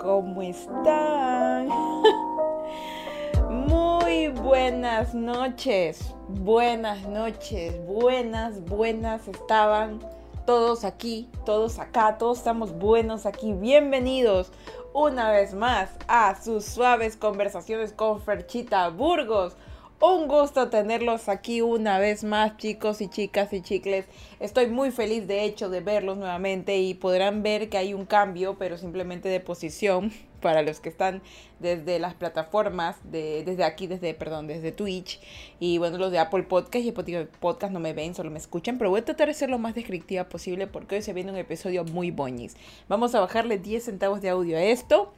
¿cómo están? Muy buenas noches, buenas noches, buenas, buenas estaban todos aquí, todos acá, todos estamos buenos aquí. Bienvenidos una vez más a sus suaves conversaciones con Ferchita Burgos un gusto tenerlos aquí una vez más, chicos y chicas y chicles. Estoy muy feliz, de hecho, de verlos nuevamente y podrán ver que hay un cambio, pero simplemente de posición para los que están desde las plataformas, de, desde aquí, desde, perdón, desde Twitch. Y bueno, los de Apple Podcast y Spotify Podcast no me ven, solo me escuchan, pero voy a tratar de ser lo más descriptiva posible porque hoy se viene un episodio muy boñis. Vamos a bajarle 10 centavos de audio a esto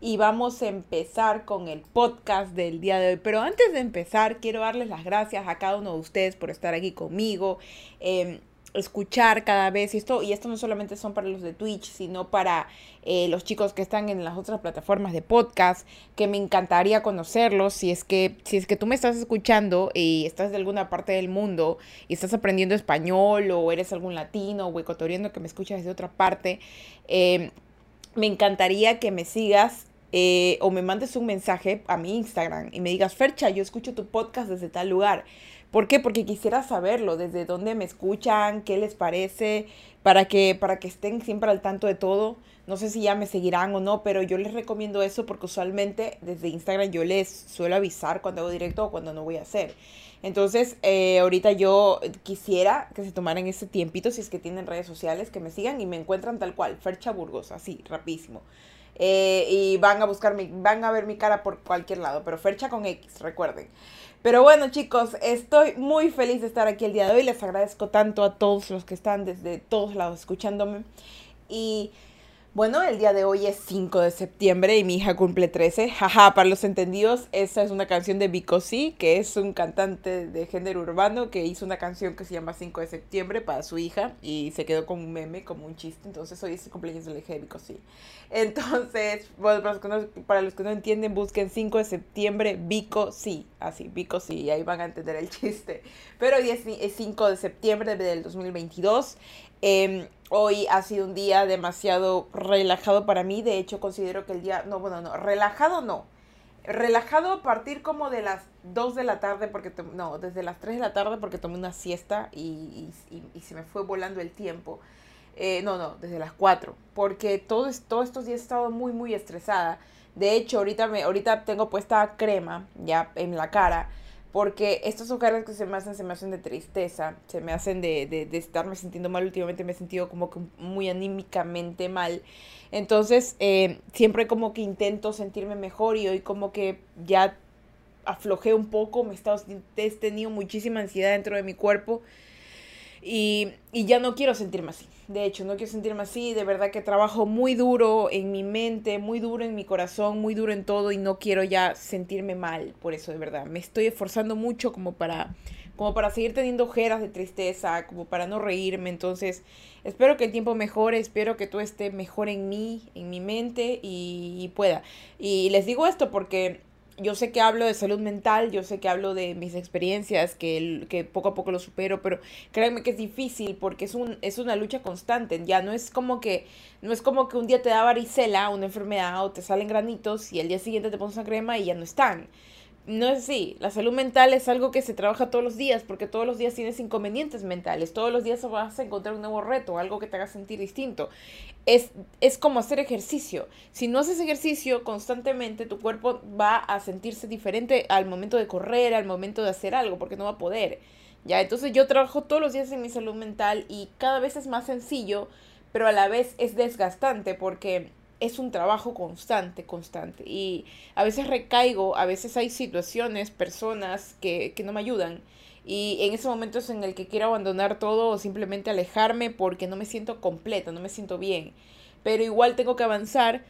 y vamos a empezar con el podcast del día de hoy. Pero antes de empezar, quiero darles las gracias a cada uno de ustedes por estar aquí conmigo. Em, escuchar cada vez esto y esto no solamente son para los de Twitch sino para eh, los chicos que están en las otras plataformas de podcast que me encantaría conocerlos si es que si es que tú me estás escuchando y estás de alguna parte del mundo y estás aprendiendo español o eres algún latino o ecuatoriano que me escuchas desde otra parte em, me encantaría que me sigas eh, o me mandes un mensaje a mi Instagram y me digas, Fercha, yo escucho tu podcast desde tal lugar. ¿Por qué? Porque quisiera saberlo, desde dónde me escuchan, qué les parece, para que, para que estén siempre al tanto de todo. No sé si ya me seguirán o no, pero yo les recomiendo eso porque usualmente desde Instagram yo les suelo avisar cuando hago directo o cuando no voy a hacer. Entonces, eh, ahorita yo quisiera que se tomaran ese tiempito, si es que tienen redes sociales, que me sigan y me encuentran tal cual, Fercha Burgos, así, rapidísimo. Eh, y van a buscar mi, van a ver mi cara por cualquier lado, pero Fercha con X, recuerden. Pero bueno, chicos, estoy muy feliz de estar aquí el día de hoy. Les agradezco tanto a todos los que están desde todos lados escuchándome. Y bueno, el día de hoy es 5 de septiembre y mi hija cumple 13. Jaja, para los entendidos, esa es una canción de Vico C, que es un cantante de género urbano que hizo una canción que se llama 5 de septiembre para su hija y se quedó como un meme, como un chiste. Entonces hoy es el cumpleaños del hija de Vico C. Entonces, bueno, para, los que no, entienden, busquen 5 de septiembre Vico C. Así, Vico C, y ahí van a entender el chiste. Pero hoy es, es 5 de septiembre del 2022. Eh, Hoy ha sido un día demasiado relajado para mí. De hecho, considero que el día. No, bueno, no. Relajado no. Relajado a partir como de las 2 de la tarde, porque. No, desde las 3 de la tarde, porque tomé una siesta y, y, se me fue volando el tiempo. Eh, no, no, desde las 4. Porque todos estos días he estado muy, muy estresada. De hecho, ahorita, me, ahorita tengo puesta crema ya en la cara porque estos ocasiones que se me hacen, se me hacen de tristeza, se me hacen de, de, de, estarme sintiendo mal. Últimamente me he sentido como que muy anímicamente mal. Entonces, eh, siempre como que intento sentirme mejor y hoy como que ya aflojé un poco, me he, estado, he tenido muchísima ansiedad dentro de mi cuerpo y, y ya no quiero sentirme así. De hecho, no quiero sentirme así. De verdad que trabajo muy duro en mi mente, muy duro en mi corazón, muy duro en todo y no quiero ya sentirme mal por eso, de verdad. Me estoy esforzando mucho como para, como para seguir teniendo ojeras de tristeza, como para no reírme. Entonces, espero que el tiempo mejore, espero que todo esté mejor en mí, en mi mente y, y pueda. Y les digo esto porque yo sé que hablo de salud mental, yo sé que hablo de mis experiencias, que, que poco a poco lo supero, pero créanme que es difícil porque es, un, es una lucha constante. Ya no es como que no es como que un día te da varicela, una enfermedad, o te salen granitos y el día siguiente te pones una crema y ya no están no es así. La salud mental es algo que se trabaja todos los días porque todos los días tienes inconvenientes mentales. Todos los días vas a encontrar un nuevo reto, algo que te haga sentir distinto. Es, es como hacer ejercicio. Si no haces ejercicio constantemente, tu cuerpo va a sentirse diferente al momento de correr, al momento de hacer algo, porque no va a poder. Ya, entonces yo trabajo todos los días en mi salud mental y cada vez es más sencillo, pero a la vez es desgastante porque es un trabajo constante, constante. Y a veces recaigo, a veces hay situaciones, personas que, que no me ayudan. Y en ese momento es en el que quiero abandonar todo o simplemente alejarme porque no me siento completa, no me siento bien. Pero igual tengo que avanzar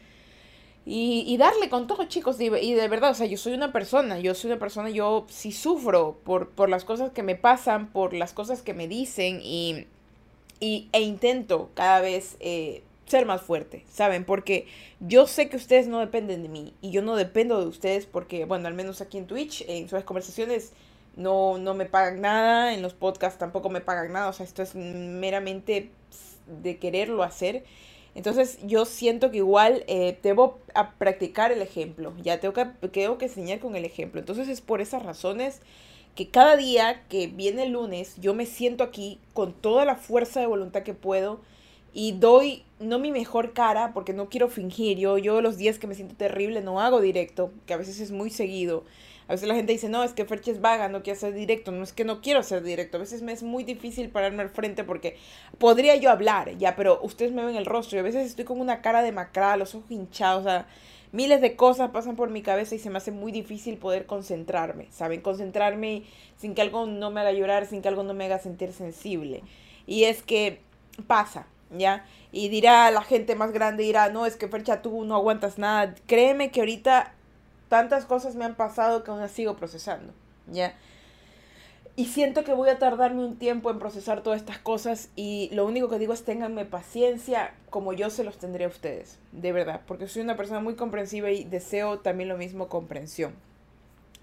y, y darle con todo, chicos. Y, de verdad, o sea, yo soy una persona, yo soy una persona, yo sí sufro por, por las cosas que me pasan, por las cosas que me dicen y, y e intento cada vez eh, ser más fuerte, ¿saben? Porque yo sé que ustedes no dependen de mí y yo no dependo de ustedes porque, bueno, al menos aquí en Twitch, en sus conversaciones, no, no me pagan nada, en los podcasts tampoco me pagan nada, o sea, esto es meramente de quererlo hacer. Entonces yo siento que igual eh, debo a practicar el ejemplo, ya tengo que, tengo que enseñar con el ejemplo. Entonces es por esas razones que cada día que viene el lunes yo me siento aquí con toda la fuerza de voluntad que puedo y doy no mi mejor cara porque no quiero fingir. Yo, yo los días que me siento terrible no hago directo, que a veces es muy seguido. A veces la gente dice, no, es que Ferche es vaga, no quiere hacer directo. No es que no quiero hacer directo. A veces me es muy difícil pararme al frente porque podría yo hablar, ya, pero ustedes me ven el rostro y a veces estoy con una cara de macrada, los ojos hinchados, o sea, miles de cosas pasan por mi cabeza y se me hace muy difícil poder concentrarme, ¿saben? Concentrarme sin que algo no me haga llorar, sin que algo no me haga sentir sensible. Y es que pasa, ¿ya? Y dirá la gente más grande, dirá, no, es que Fercha, tú no aguantas nada. Créeme que ahorita tantas cosas me han pasado que aún las sigo procesando, ¿ya? Y siento que voy a tardarme un tiempo en procesar todas estas cosas y lo único que digo es ténganme paciencia como yo se los tendré a ustedes, de verdad, porque soy una persona muy comprensiva y deseo también lo mismo comprensión.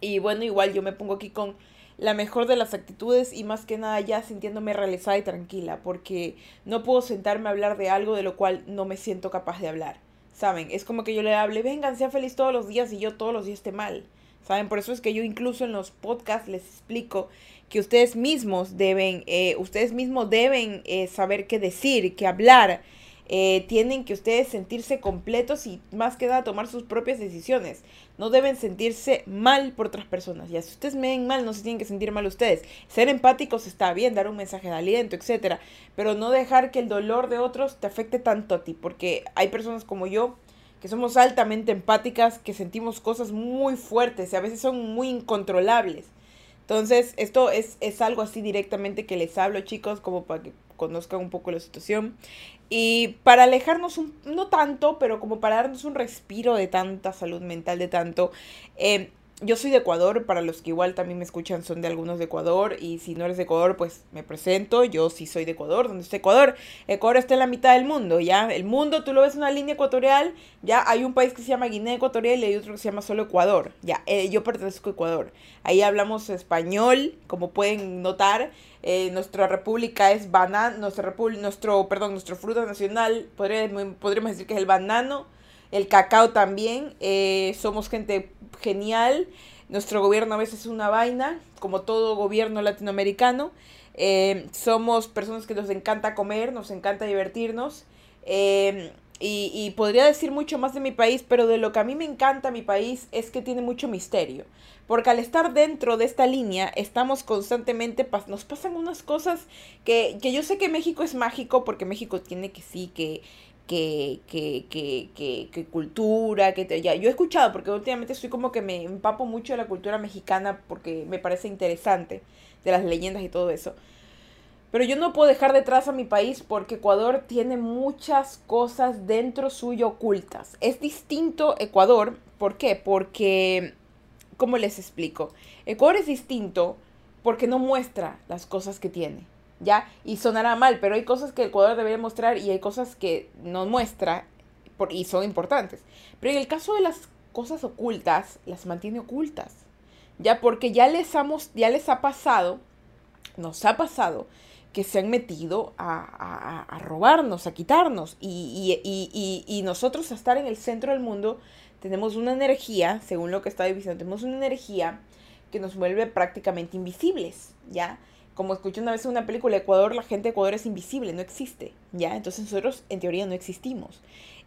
Y bueno, igual yo me pongo aquí con la mejor de las actitudes y más que nada ya sintiéndome realizada y tranquila, porque no puedo sentarme a hablar de algo de lo cual no me siento capaz de hablar. ¿Saben? Es como que yo le hable, vengan, sea feliz todos los días y yo todos los días esté mal. ¿Saben? Por eso es que yo incluso en los podcasts les explico que ustedes mismos deben, eh, ustedes mismos deben eh, saber qué decir, qué hablar, eh, tienen que ustedes sentirse completos y más que nada tomar sus propias decisiones. No deben sentirse mal por otras personas. Ya si ustedes me ven mal, no se tienen que sentir mal ustedes. Ser empáticos está bien, dar un mensaje de aliento, etcétera, pero no dejar que el dolor de otros te afecte tanto a ti, porque hay personas como yo que somos altamente empáticas, que sentimos cosas muy fuertes y a veces son muy incontrolables. Entonces, esto es, es algo así directamente que les hablo, chicos, como para que conozcan un poco la situación. Y para alejarnos, un, no tanto, pero como para darnos un respiro de tanta salud mental, de tanto... Eh, yo soy de Ecuador, para los que igual también me escuchan son de algunos de Ecuador y si no eres de Ecuador pues me presento, yo sí soy de Ecuador, ¿dónde está Ecuador? Ecuador está en la mitad del mundo, ¿ya? El mundo, tú lo ves en una línea ecuatorial, ya hay un país que se llama Guinea Ecuatorial y hay otro que se llama solo Ecuador, ya, eh, yo pertenezco a Ecuador, ahí hablamos español, como pueden notar, eh, nuestra república es banano, nuestra nuestro, perdón, nuestro fruto nacional, podríamos decir que es el banano, el cacao también, eh, somos gente genial. Nuestro gobierno a veces es una vaina, como todo gobierno latinoamericano. Eh, somos personas que nos encanta comer, nos encanta divertirnos. Eh, y, y, podría decir mucho más de mi país, pero de lo que a mí me encanta mi país es que tiene mucho misterio. Porque al estar dentro de esta línea, estamos constantemente, nos pasan unas cosas que, que yo sé que México es mágico, porque México tiene que sí, que que, que, que, que, cultura, que ya, yo he escuchado, porque últimamente estoy como que me empapo mucho de la cultura mexicana porque me parece interesante, de las leyendas y todo eso. Pero yo no puedo dejar detrás a mi país porque Ecuador tiene muchas cosas dentro suyo ocultas. Es distinto Ecuador, ¿por qué? Porque, ¿cómo les explico? Ecuador es distinto porque no muestra las cosas que tiene. ¿Ya? Y sonará mal, pero hay cosas que Ecuador debería mostrar y hay cosas que no muestra por, y son importantes. Pero en el caso de las cosas ocultas, las mantiene ocultas, ¿ya? Porque ya les, hemos, ya les ha pasado, nos ha pasado, que se han metido a, a, robarnos, a quitarnos. Y, y, y, y, nosotros a estar en el centro del mundo tenemos una energía, según lo que está diciendo, tenemos una energía que nos vuelve prácticamente invisibles, ¿ya? Como escuché una vez en una película, Ecuador, la gente de Ecuador es invisible, no existe, ¿ya? Entonces nosotros en teoría no existimos.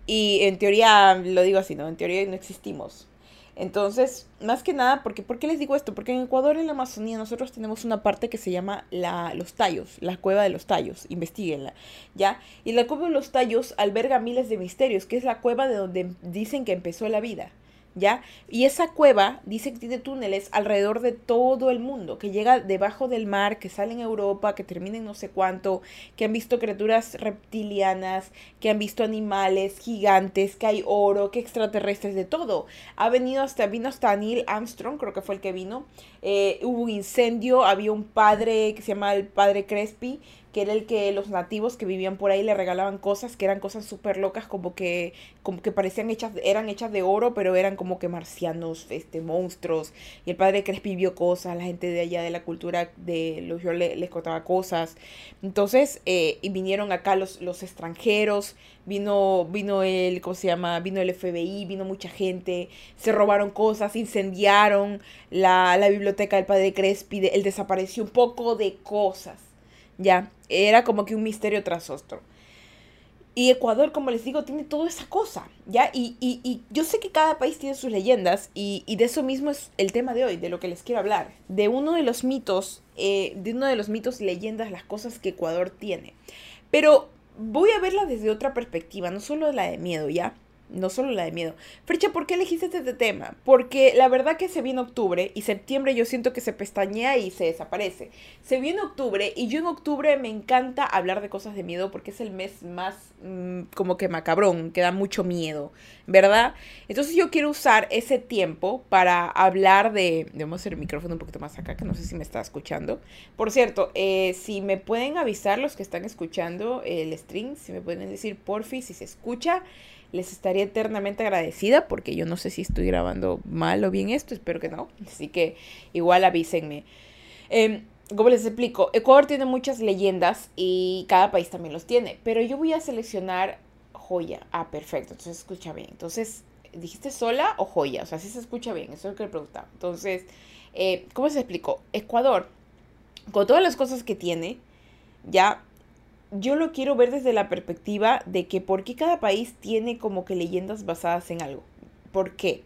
Y en teoría, lo digo así, ¿no? En teoría no existimos. Entonces, más que nada, porque, ¿por qué les digo esto? Porque en Ecuador, en la Amazonía, nosotros tenemos una parte que se llama la, los tallos, la cueva de los tallos, investiguenla, ¿ya? Y la cueva de los tallos alberga miles de misterios, que es la cueva de donde dicen que empezó la vida, ¿ya? Y esa cueva dice que tiene túneles alrededor de todo el mundo, que llega debajo del mar, que sale en Europa, que termina en no sé cuánto, que han visto criaturas reptilianas, que han visto animales gigantes, que hay oro, que extraterrestres, de todo. Ha venido hasta, vino hasta Neil Armstrong, creo que fue el que vino. Eh, hubo un incendio, había un padre que se llama el padre Crespi, que era el que los nativos que vivían por ahí le regalaban cosas que eran cosas súper locas, como que, como que parecían hechas, eran hechas de oro, pero eran como que marcianos, este, monstruos. Y el padre Crespi vio cosas, la gente de allá de la cultura de los yo les contaba cosas. Entonces, eh, y vinieron acá los, los extranjeros, vino, vino el, ¿cómo se llama? Vino el FBI, vino mucha gente, se robaron cosas, incendiaron la, la biblioteca del padre Crespi, él desapareció un poco de cosas. Ya, era como que un misterio tras otro. Y Ecuador, como les digo, tiene toda esa cosa, ¿ya? Y, y, y yo sé que cada país tiene sus leyendas y, y, de eso mismo es el tema de hoy, de lo que les quiero hablar. De uno de los mitos, eh, de uno de los mitos y leyendas, las cosas que Ecuador tiene. Pero voy a verla desde otra perspectiva, no solo la de miedo, ¿ya? No solo la de miedo. Frecha, ¿por qué elegiste este tema? Porque la verdad que se viene octubre y septiembre yo siento que se pestañea y se desaparece. Se viene octubre y yo en octubre me encanta hablar de cosas de miedo porque es el mes más mm, como que macabrón, que da mucho miedo, ¿verdad? Entonces yo quiero usar ese tiempo para hablar de... A hacer el micrófono un poquito más acá, que no sé si me está escuchando. Por cierto, eh, si me pueden avisar los que están escuchando el stream, si me pueden decir porfi si se escucha les estaría eternamente agradecida porque yo no sé si estoy grabando mal o bien esto, espero que no. Así que igual avísenme. Eh, como les explico, Ecuador tiene muchas leyendas y cada país también los tiene, pero yo voy a seleccionar joya. Ah, perfecto, entonces escucha bien. Entonces, ¿dijiste sola o joya? O sea, si se escucha bien, eso es lo que le preguntaba. Entonces, eh, ¿cómo se explicó? Ecuador, con todas las cosas que tiene, ya yo lo quiero ver desde la perspectiva de que por qué cada país tiene como que leyendas basadas en algo. ¿Por qué?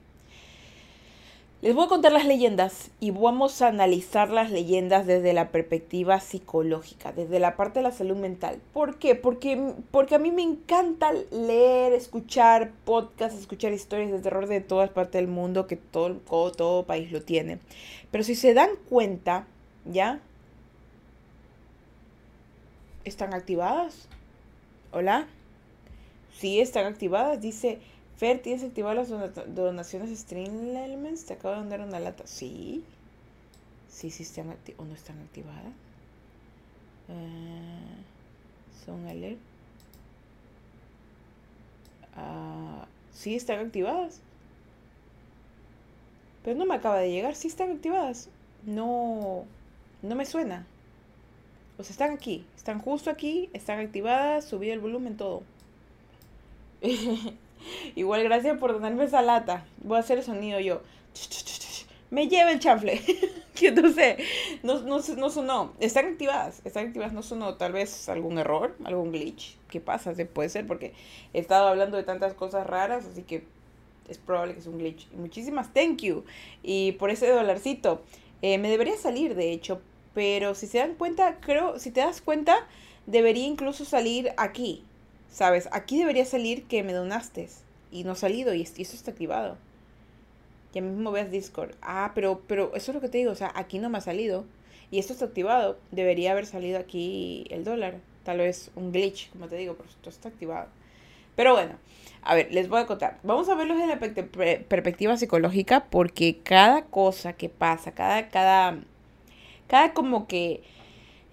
Les voy a contar las leyendas y vamos a analizar las leyendas desde la perspectiva psicológica, desde la parte de la salud mental. ¿Por qué? Porque, porque a mí me encanta leer, escuchar podcasts, escuchar historias de terror de todas partes del mundo, que todo, todo, todo país lo tiene. Pero si se dan cuenta, ¿ya? ¿Están activadas? ¿Hola? Sí, están activadas. Dice, Fer, ¿tienes activadas las donaciones Stream Elements? Te acabo de mandar una lata. Sí. Sí, sí están activadas. ¿O no están activadas? Uh, son alert. Uh, sí, están activadas. Pero no me acaba de llegar. Sí están activadas. No, no me suena. Pues están aquí, están justo aquí, están activadas, subí el volumen, todo. Igual gracias por donarme esa lata. Voy a hacer el sonido yo. Me lleva el chanfle. que no sé, no, no, no sonó. Están activadas, están activadas, no sonó. Tal vez algún error, algún glitch. ¿Qué pasa? Se puede ser porque he estado hablando de tantas cosas raras, así que es probable que es un glitch. Muchísimas thank you. Y por ese dolarcito. Eh, me debería salir, de hecho, pero si se dan cuenta, creo, si te das cuenta, debería incluso salir aquí. ¿Sabes? Aquí debería salir que me donaste. Y no ha salido y, eso está activado. Ya mismo ves Discord. Ah, pero, pero eso es lo que te digo. O sea, aquí no me ha salido. Y esto está activado. Debería haber salido aquí el dólar. Tal vez un glitch, como te digo, pero esto está activado. Pero bueno, a ver, les voy a contar. Vamos a verlo desde la perspectiva psicológica porque cada cosa que pasa, cada, cada cada como que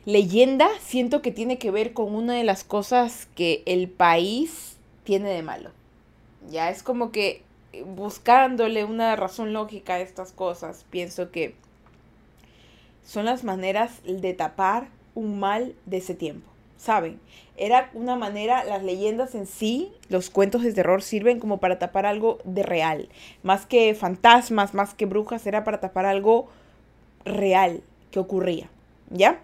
leyenda siento que tiene que ver con una de las cosas que el país tiene de malo. Ya es como que buscándole una razón lógica a estas cosas, pienso que son las maneras de tapar un mal de ese tiempo. ¿Saben? Era una manera, las leyendas en sí, los cuentos de terror sirven como para tapar algo de real. Más que fantasmas, más que brujas, era para tapar algo real, que ocurría. ¿Ya?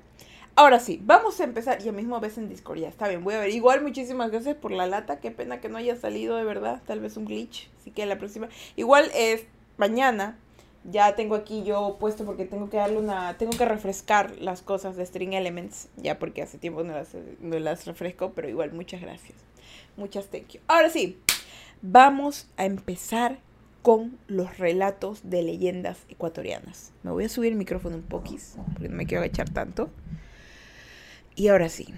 Ahora sí, vamos a empezar. Ya mismo ves en Discord, ya está bien. Voy a ver. Igual, muchísimas gracias por la lata. Qué pena que no haya salido de verdad. Tal vez un glitch. Así que la próxima. Igual es mañana. Ya tengo aquí yo puesto porque tengo que darle una. Tengo que refrescar las cosas de String Elements. Ya porque hace tiempo no las, no las refresco. Pero igual, muchas gracias. Muchas thank you. Ahora sí, vamos a empezar con los relatos de leyendas ecuatorianas. Me voy a subir el micrófono un poquis, porque no me quiero agachar tanto. Y ahora sí.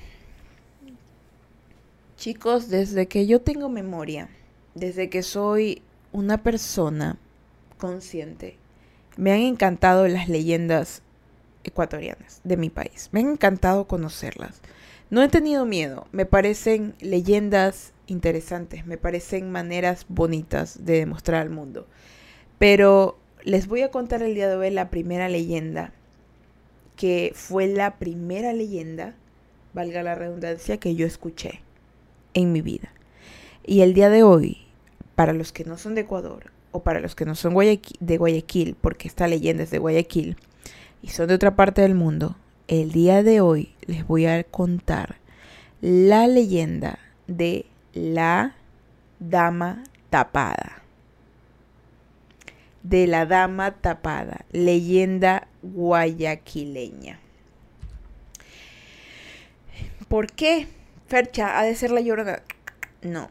Chicos, desde que yo tengo memoria, desde que soy una persona consciente, me han encantado las leyendas ecuatorianas de mi país. Me han encantado conocerlas. No he tenido miedo, me parecen leyendas interesantes, me parecen maneras bonitas de demostrar al mundo. Pero les voy a contar el día de hoy la primera leyenda, que fue la primera leyenda, valga la redundancia, que yo escuché en mi vida. Y el día de hoy, para los que no son de Ecuador o para los que no son de Guayaquil, porque esta leyenda es de Guayaquil, y son de otra parte del mundo, el día de hoy les voy a contar la leyenda de la dama tapada. De la dama tapada, leyenda guayaquileña. ¿Por qué Fercha ha de ser la llorona? No.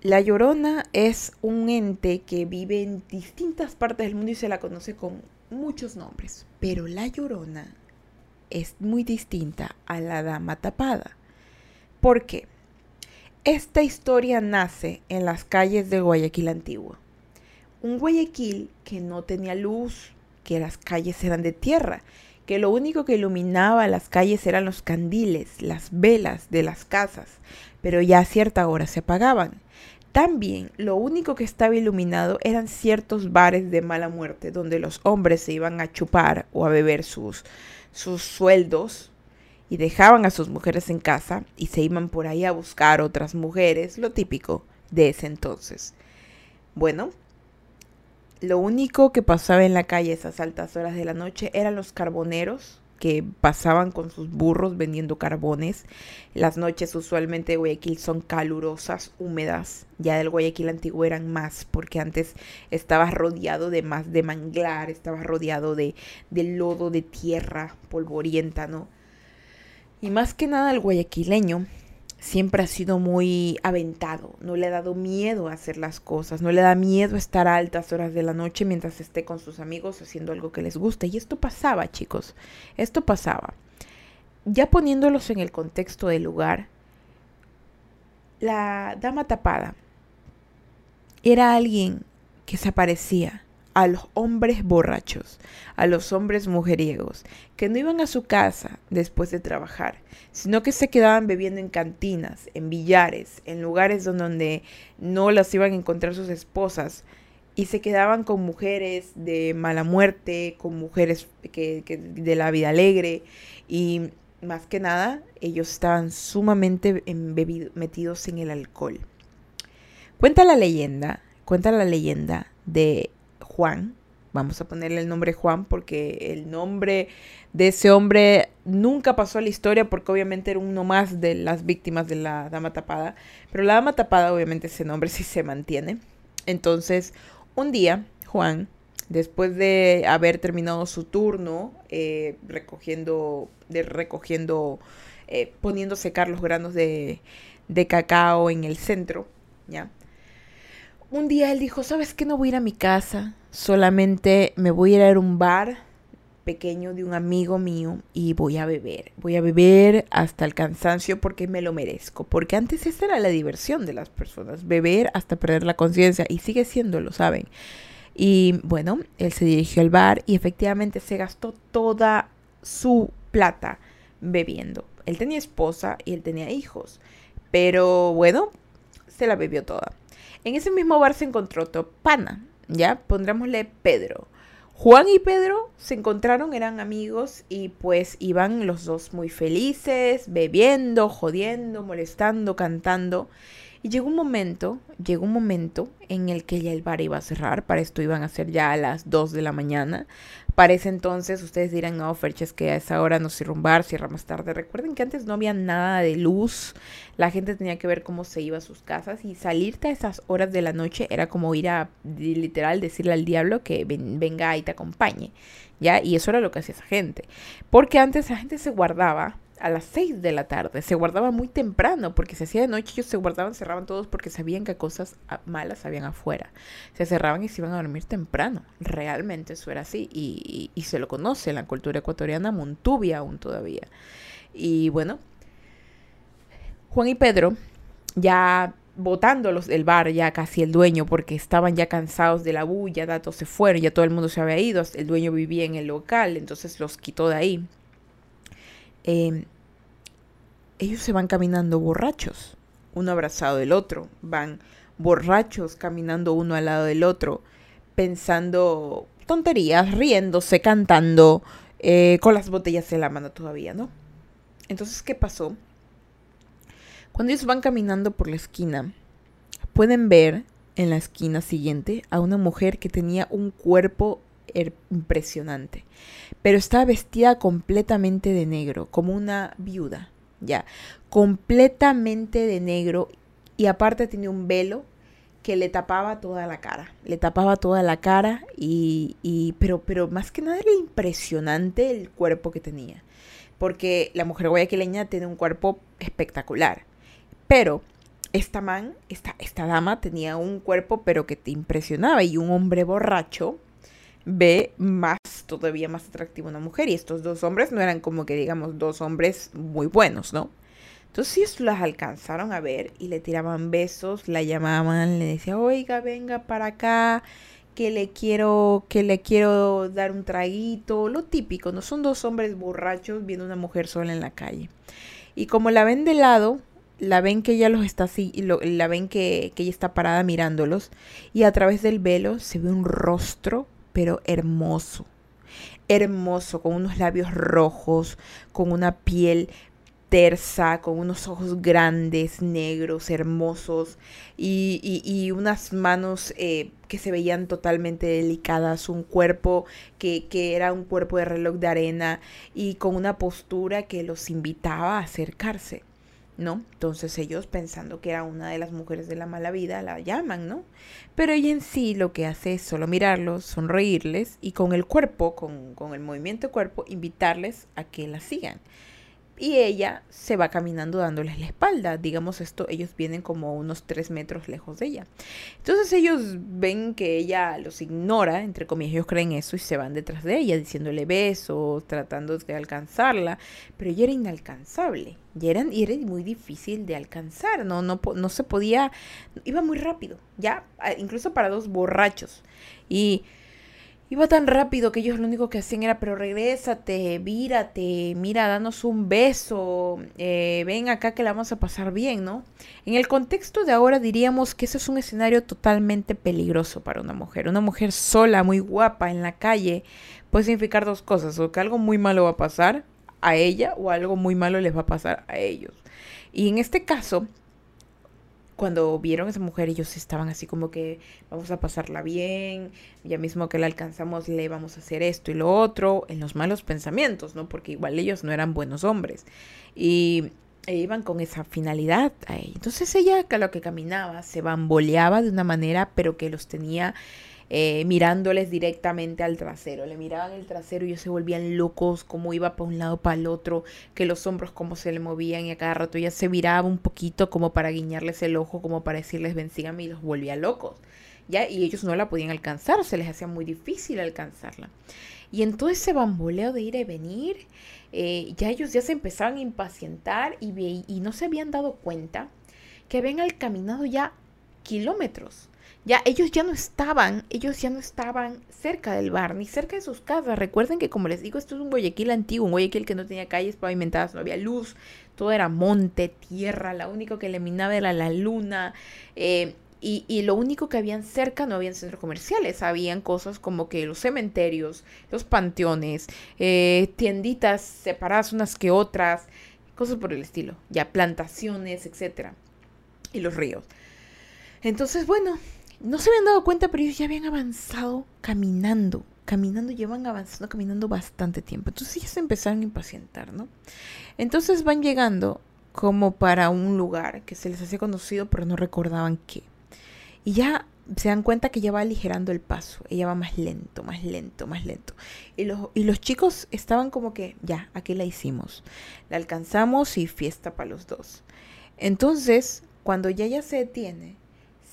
La llorona es un ente que vive en distintas partes del mundo y se la conoce con muchos nombres. Pero la llorona es muy distinta a la dama tapada. ¿Por qué? Esta historia nace en las calles de Guayaquil antiguo. Un Guayaquil que no tenía luz, que las calles eran de tierra, que lo único que iluminaba las calles eran los candiles, las velas de las casas, pero ya a cierta hora se apagaban. También lo único que estaba iluminado eran ciertos bares de mala muerte donde los hombres se iban a chupar o a beber sus, sus sueldos y dejaban a sus mujeres en casa y se iban por ahí a buscar otras mujeres, lo típico de ese entonces. Bueno, lo único que pasaba en la calle esas altas horas de la noche eran los carboneros que pasaban con sus burros vendiendo carbones. Las noches usualmente de Guayaquil son calurosas, húmedas. Ya del Guayaquil antiguo eran más, porque antes estabas rodeado de más de manglar, estabas rodeado de, de lodo, de tierra polvorienta, ¿no? Y más que nada el guayaquileño siempre ha sido muy aventado, no le ha dado miedo a hacer las cosas, no le da miedo estar a altas horas de la noche mientras esté con sus amigos haciendo algo que les guste. Y esto pasaba, chicos, esto pasaba. Ya poniéndolos en el contexto del lugar, la dama tapada era alguien que se aparecía a los hombres borrachos, a los hombres mujeriegos, que no iban a su casa después de trabajar, sino que se quedaban bebiendo en cantinas, en billares, en lugares donde no las iban a encontrar sus esposas, y se quedaban con mujeres de mala muerte, con mujeres que, de la vida alegre, y más que nada, ellos estaban sumamente metidos en el alcohol. Cuenta la leyenda, cuenta la leyenda de Juan, vamos a ponerle el nombre Juan porque el nombre de ese hombre nunca pasó a la historia porque obviamente era uno más de las víctimas de la dama tapada, pero la dama tapada obviamente ese nombre sí se mantiene. Entonces, un día, Juan, después de haber terminado su turno eh, recogiendo, de, recogiendo, eh, poniendo secar los granos de, de cacao en el centro, ¿ya? Un día él dijo, ¿sabes qué? No voy a ir a mi casa, solamente me voy a ir a un bar pequeño de un amigo mío y voy a beber. Voy a beber hasta el cansancio porque me lo merezco. Porque antes esa era la diversión de las personas, beber hasta perder la conciencia y sigue siendo, lo ¿saben? Y bueno, él se dirigió al bar y efectivamente se gastó toda su plata bebiendo. Él tenía esposa y él tenía hijos, pero bueno, se la bebió toda. En ese mismo bar se encontró otro pana, ¿ya? Pondrámosle Pedro. Juan y Pedro se encontraron, eran amigos y pues iban los dos muy felices, bebiendo, jodiendo, molestando, cantando. Y llegó un momento, llegó un momento en el que ya el bar iba a cerrar, para esto iban a ser ya a las 2 de la mañana. Para ese entonces ustedes dirán, no, Ferches, que a esa hora no cierra un bar, cierra más tarde. Recuerden que antes no había nada de luz, la gente tenía que ver cómo se iba a sus casas y salirte a esas horas de la noche era como ir a literal decirle al diablo que venga y te acompañe, ¿ya? Y eso era lo que hacía esa gente. Porque antes la gente se guardaba a las 6 de la tarde. Se guardaba muy temprano porque se hacía de noche. Ellos se guardaban, cerraban todos porque sabían que cosas malas habían afuera. Se cerraban y se iban a dormir temprano. Realmente eso era así. Y, se lo conoce en la cultura ecuatoriana, Montubia aún todavía. Y bueno, Juan y Pedro ya botándolos del bar, ya casi el dueño, porque estaban ya cansados de la bulla, datos se fueron, ya todo el mundo se había ido, el dueño vivía en el local, entonces los quitó de ahí. Em, ellos se van caminando borrachos, uno abrazado del otro, van borrachos caminando uno al lado del otro, pensando tonterías, riéndose, cantando, eh, con las botellas en la mano todavía, ¿no? Entonces, ¿qué pasó? Cuando ellos van caminando por la esquina, pueden ver en la esquina siguiente a una mujer que tenía un cuerpo impresionante, pero estaba vestida completamente de negro, como una viuda, ya, completamente de negro y aparte tenía un velo que le tapaba toda la cara, le tapaba toda la cara y, y pero, pero más que nada era impresionante el cuerpo que tenía, porque la mujer guayaquileña tiene un cuerpo espectacular, pero esta man, esta, esta dama tenía un cuerpo pero que te impresionaba. Y un hombre borracho ve más, todavía más atractivo a una mujer y estos dos hombres no eran como que digamos dos hombres muy buenos, ¿no? Entonces ellos las alcanzaron a ver y le tiraban besos, la llamaban, le decía, oiga, venga para acá, que le quiero, que le quiero dar un traguito, lo típico, no son dos hombres borrachos viendo una mujer sola en la calle. Y como la ven de lado, la ven que ella los está así, la ven que ella está parada mirándolos, y a través del velo se ve un rostro, pero hermoso hermoso, con unos labios rojos, con una piel tersa, con unos ojos grandes, negros, hermosos y, unas manos eh, que se veían totalmente delicadas, un cuerpo que, que era un cuerpo de reloj de arena y con una postura que los invitaba a acercarse. ¿No? Entonces ellos pensando que era una de las mujeres de la mala vida la llaman, ¿no? Pero ella en sí lo que hace es solo mirarlos, sonreírles y con el cuerpo, con, con el movimiento de cuerpo, invitarles a que la sigan y ella se va caminando dándoles la espalda. Digamos esto, ellos vienen como unos tres metros lejos de ella. Entonces ellos ven que ella los ignora, entre comillas, ellos creen eso y se van detrás de ella diciéndole besos, tratando de alcanzarla, pero ella era inalcanzable, y era, y era muy difícil de alcanzar, no, no, no se podía, iba muy rápido, ya, incluso para dos borrachos. Y Iba tan rápido que ellos lo único que hacían era, pero regrésate, vírate, mira, danos un beso, eh, ven acá que la vamos a pasar bien, ¿no? En el contexto de ahora diríamos que ese es un escenario totalmente peligroso para una mujer. Una mujer sola, muy guapa en la calle, puede significar dos cosas, o que algo muy malo va a pasar a ella o algo muy malo les va a pasar a ellos. Y en este caso, cuando vieron a esa mujer, ellos estaban así como que vamos a pasarla bien, ya mismo que la alcanzamos le vamos a hacer esto y lo otro, en los malos pensamientos, ¿no? Porque igual ellos no eran buenos hombres. Y e iban con esa finalidad. Entonces ella, a lo que caminaba, se bamboleaba de una manera, pero que los tenía eh, mirándoles directamente al trasero. Le miraban el trasero y ellos se volvían locos, como iba para un lado, para el otro, que los hombros como se le movían y a cada rato ella se viraba un poquito como para guiñarles el ojo, como para decirles ven, y los volvía locos. ¿Ya? Y ellos no la podían alcanzar, se les hacía muy difícil alcanzarla. Y en todo ese bamboleo de ir y venir, eh, ya ellos ya se empezaban a impacientar y, y no se habían dado cuenta que habían caminado ya kilómetros ya ellos ya no estaban, ellos ya no estaban cerca del bar, ni cerca de sus casas. Recuerden que como les digo, esto es un Guayaquil antiguo, un Guayaquil que no tenía calles pavimentadas, no había luz, todo era monte, tierra, lo único que eliminaba era la luna. Eh, y, lo único que habían cerca no habían centros comerciales, habían cosas como que los cementerios, los panteones, eh, tienditas separadas unas que otras, cosas por el estilo, ya plantaciones, etcétera, y los ríos. Entonces, bueno, no se habían dado cuenta, pero ellos ya habían avanzado caminando. Caminando, llevan avanzando, caminando bastante tiempo. Entonces ya se empezaron a impacientar, ¿no? Entonces van llegando como para un lugar que se les hacía conocido, pero no recordaban qué. Y ya se dan cuenta que ya va aligerando el paso. Ella va más lento, más lento, más lento. Y los, y los chicos estaban como que, ya, aquí la hicimos. La alcanzamos y fiesta para los dos. Entonces, cuando ya ya se detiene,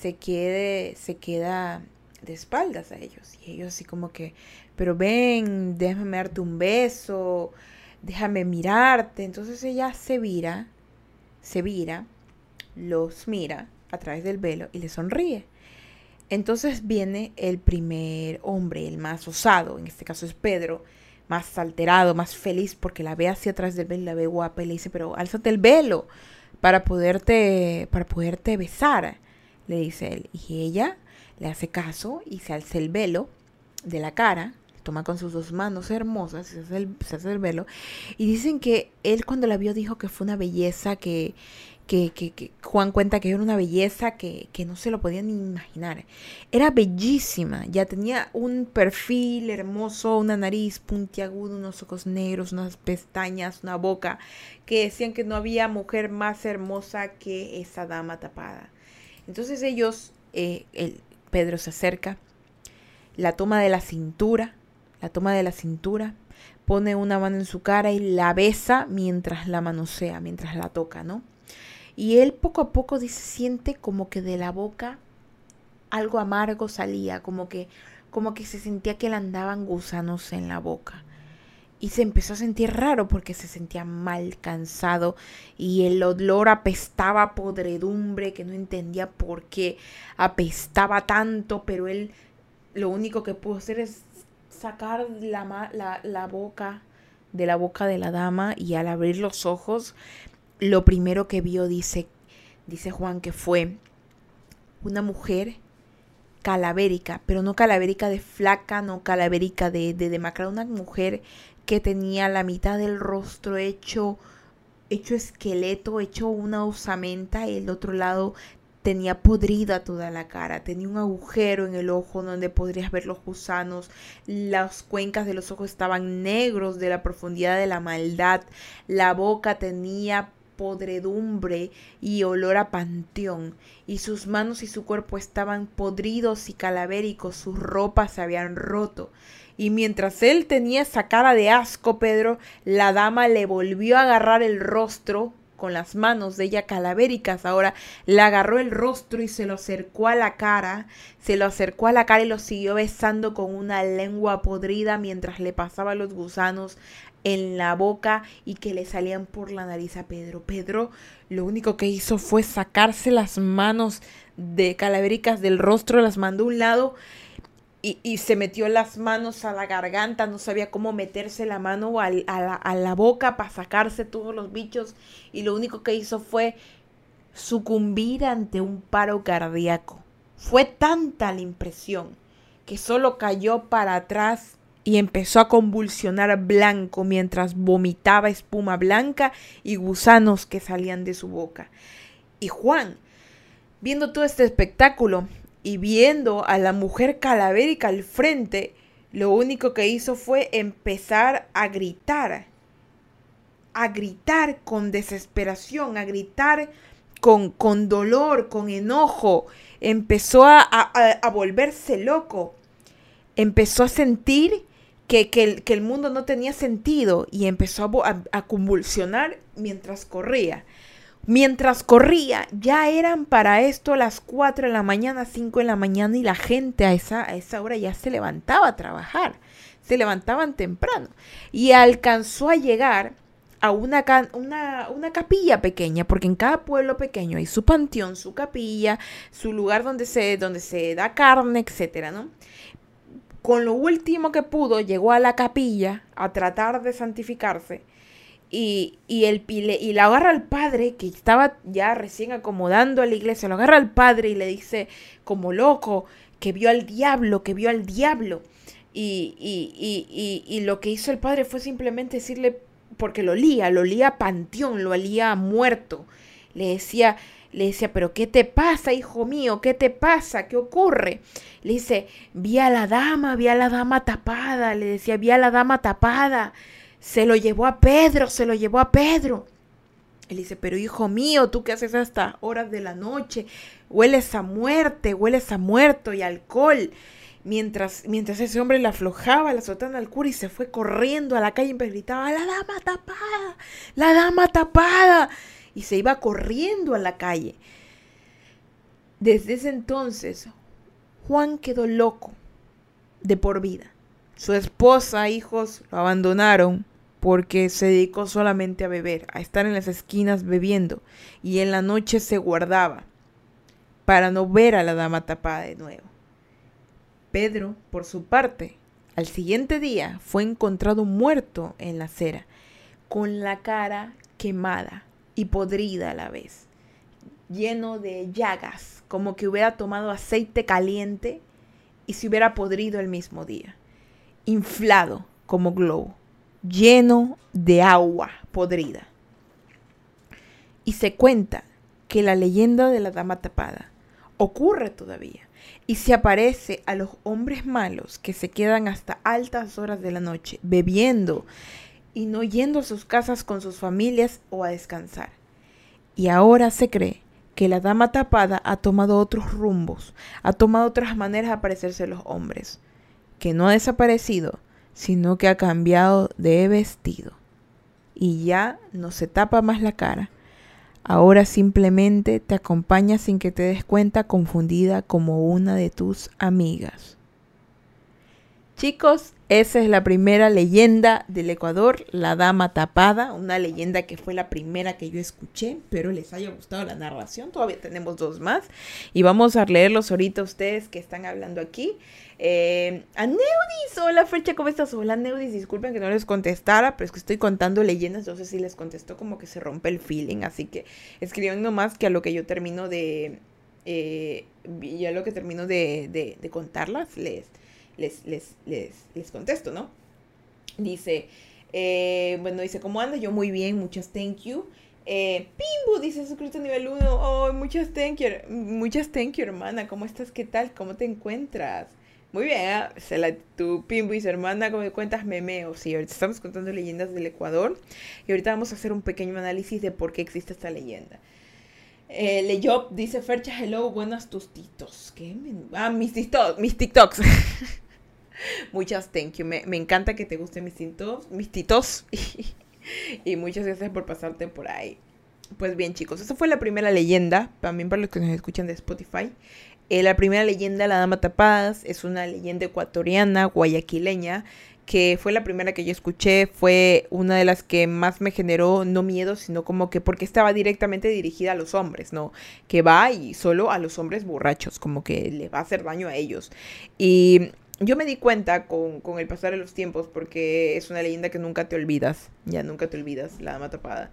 se quede, se queda de espaldas a ellos. Y ellos así como que, pero ven, déjame darte un beso, déjame mirarte. Entonces ella se vira, se vira, los mira a través del velo y le sonríe. Entonces viene el primer hombre, el más osado, en este caso es Pedro, más alterado, más feliz, porque la ve hacia atrás del velo la ve guapa y le dice, pero álzate el velo para poderte, para poderte besar, le dice él. Y ella le hace caso y se alza el velo de la cara, toma con sus dos manos hermosas, se hace, el, se hace el velo. Y dicen que él cuando la vio dijo que fue una belleza que, que, Juan cuenta que era una belleza que, no se lo podían ni imaginar. Era bellísima, ya tenía un perfil hermoso, una nariz puntiaguda, unos ojos negros, unas pestañas, una boca, que decían que no había mujer más hermosa que esa dama tapada. Entonces ellos, eh, el, Pedro se acerca, la toma de la cintura, la toma de la cintura, pone una mano en su cara y la besa mientras la manosea, mientras la toca, ¿no? Y él poco a poco dice, siente como que de la boca algo amargo salía, como que, como que se sentía que le andaban gusanos en la boca. Y se empezó a sentir raro porque se sentía mal, cansado y el olor apestaba podredumbre que no entendía por qué apestaba tanto, pero él lo único que pudo hacer es sacar la, la, la boca de la boca de la dama y al abrir los ojos lo primero que vio, dice, dice Juan, que fue una mujer calavérica, pero no calavérica de flaca, no calavérica de, de demacrada, una mujer que tenía la mitad del rostro hecho, hecho esqueleto, hecho una osamenta, y el otro lado tenía podrida toda la cara, tenía un agujero en el ojo donde podrías ver los gusanos, las cuencas de los ojos estaban negros de la profundidad de la maldad, la boca tenía podredumbre y olor a panteón, y sus manos y su cuerpo estaban podridos y calavéricos, sus ropas se habían roto. Y mientras él tenía esa cara de asco, Pedro, la dama le volvió a agarrar el rostro con las manos de ella calavéricas. Ahora le agarró el rostro y se lo acercó a la cara, se lo acercó a la cara y lo siguió besando con una lengua podrida mientras le pasaba los gusanos en la boca y que le salían por la nariz a Pedro. Pedro lo único que hizo fue sacarse las manos de calavéricas del rostro, las mandó a un lado y, se metió las manos a la garganta, no sabía cómo meterse la mano a, la, a la boca para sacarse todos los bichos y lo único que hizo fue sucumbir ante un paro cardíaco. Fue tanta la impresión que solo cayó para atrás y empezó a convulsionar blanco mientras vomitaba espuma blanca y gusanos que salían de su boca. Y Juan, viendo todo este espectáculo y viendo a la mujer calavérica al frente, lo único que hizo fue empezar a gritar, a gritar con desesperación, a gritar con, con dolor, con enojo. Empezó a, a volverse loco. Empezó a sentir que, el, mundo no tenía sentido y empezó a, convulsionar mientras corría. Mientras corría, ya eran para esto las 4 de la mañana, 5 de la mañana y la gente a esa, a esa hora ya se levantaba a trabajar, se levantaban temprano y alcanzó a llegar a una, una, una, capilla pequeña, porque en cada pueblo pequeño hay su panteón, su capilla, su lugar donde se, donde se da carne, etcétera, ¿no? Con lo último que pudo, llegó a la capilla a tratar de santificarse. Y, y, el, y, le, agarra al padre, que estaba ya recién acomodando a la iglesia, lo agarra al padre y le dice, como loco, que vio al diablo, que vio al diablo. Y, y, y, lo que hizo el padre fue simplemente decirle, porque lo olía, lo olía panteón, lo olía muerto. Le decía, le decía, pero ¿qué te pasa, hijo mío? ¿Qué te pasa? ¿Qué ocurre? Le dice, vi a la dama, vi a la dama tapada. Le decía, vi a la dama tapada. Se lo llevó a Pedro, se lo llevó a Pedro. Él dice, pero hijo mío, ¿tú qué haces hasta horas de la noche? Hueles a muerte, hueles a muerto y alcohol. Mientras, mientras ese hombre le aflojaba la sotana al cura y se fue corriendo a la calle y gritaba, la dama tapada, la dama tapada y se iba corriendo a la calle. Desde ese entonces, Juan quedó loco de por vida. Su esposa, hijos, lo abandonaron porque se dedicó solamente a beber, a estar en las esquinas bebiendo, y en la noche se guardaba para no ver a la dama tapada de nuevo. Pedro, por su parte, al siguiente día fue encontrado muerto en la acera, con la cara quemada y podrida a la vez, lleno de llagas, como que hubiera tomado aceite caliente y se hubiera podrido el mismo día, inflado como globo, lleno de agua podrida. Y se cuenta que la leyenda de la dama tapada ocurre todavía y se aparece a los hombres malos que se quedan hasta altas horas de la noche bebiendo y no yendo a sus casas con sus familias o a descansar. Y ahora se cree que la dama tapada ha tomado otros rumbos, ha tomado otras maneras de aparecerse los hombres, que no ha desaparecido, sino que ha cambiado de vestido. Y ya no se tapa más la cara, Ahora simplemente te acompaña sin que te des cuenta confundida como una de tus amigas. Chicos, esa es la primera leyenda del Ecuador, la dama tapada, una leyenda que fue la primera que yo escuché, pero les haya gustado la narración, todavía tenemos dos más y vamos a leerlos ahorita ustedes que están hablando aquí. Eh, a Neudis, hola Fecha, ¿cómo estás? Hola Neudis, disculpen que no les contestara, pero es que estoy contando leyendas, no sé si les contesto como que se rompe el feeling, así que escriban nomás que a lo que yo termino de, eh, ya lo que termino de, de contarlas, les les, les, les, contesto, ¿no? Dice, eh, bueno, dice, ¿cómo andas? Yo muy bien, muchas thank you. Eh, Pimbu dice, suscrito nivel 1. Oh, muchas thank you, muchas thank you, hermana. ¿Cómo estás? ¿Qué tal? ¿Cómo te encuentras? Muy bien, ¿eh? tu Pimbu y su hermana, ¿cómo me cuentas memeo? Sí, ahorita estamos contando leyendas del Ecuador y ahorita vamos a hacer un pequeño análisis de por qué existe esta leyenda. Eh, dice, Fercha, hello, buenas tus titos. ¿Qué? Ah, mis, TikToks, mis TikToks. muchas thank you. Me, encanta que te gusten mis titos. Mis titos. y muchas gracias por pasarte por ahí. Pues bien, chicos, esa fue la primera leyenda. También para los que nos escuchan de Spotify. Eh, la primera leyenda, La Dama Tapadas, es una leyenda ecuatoriana, guayaquileña, que fue la primera que yo escuché, fue una de las que más me generó no miedo, sino como que porque estaba directamente dirigida a los hombres, ¿no? Que va y solo a los hombres borrachos, como que le va a hacer daño a ellos. Y yo me di cuenta con, el pasar de los tiempos, porque es una leyenda que nunca te olvidas, ya nunca te olvidas, la dama tapada.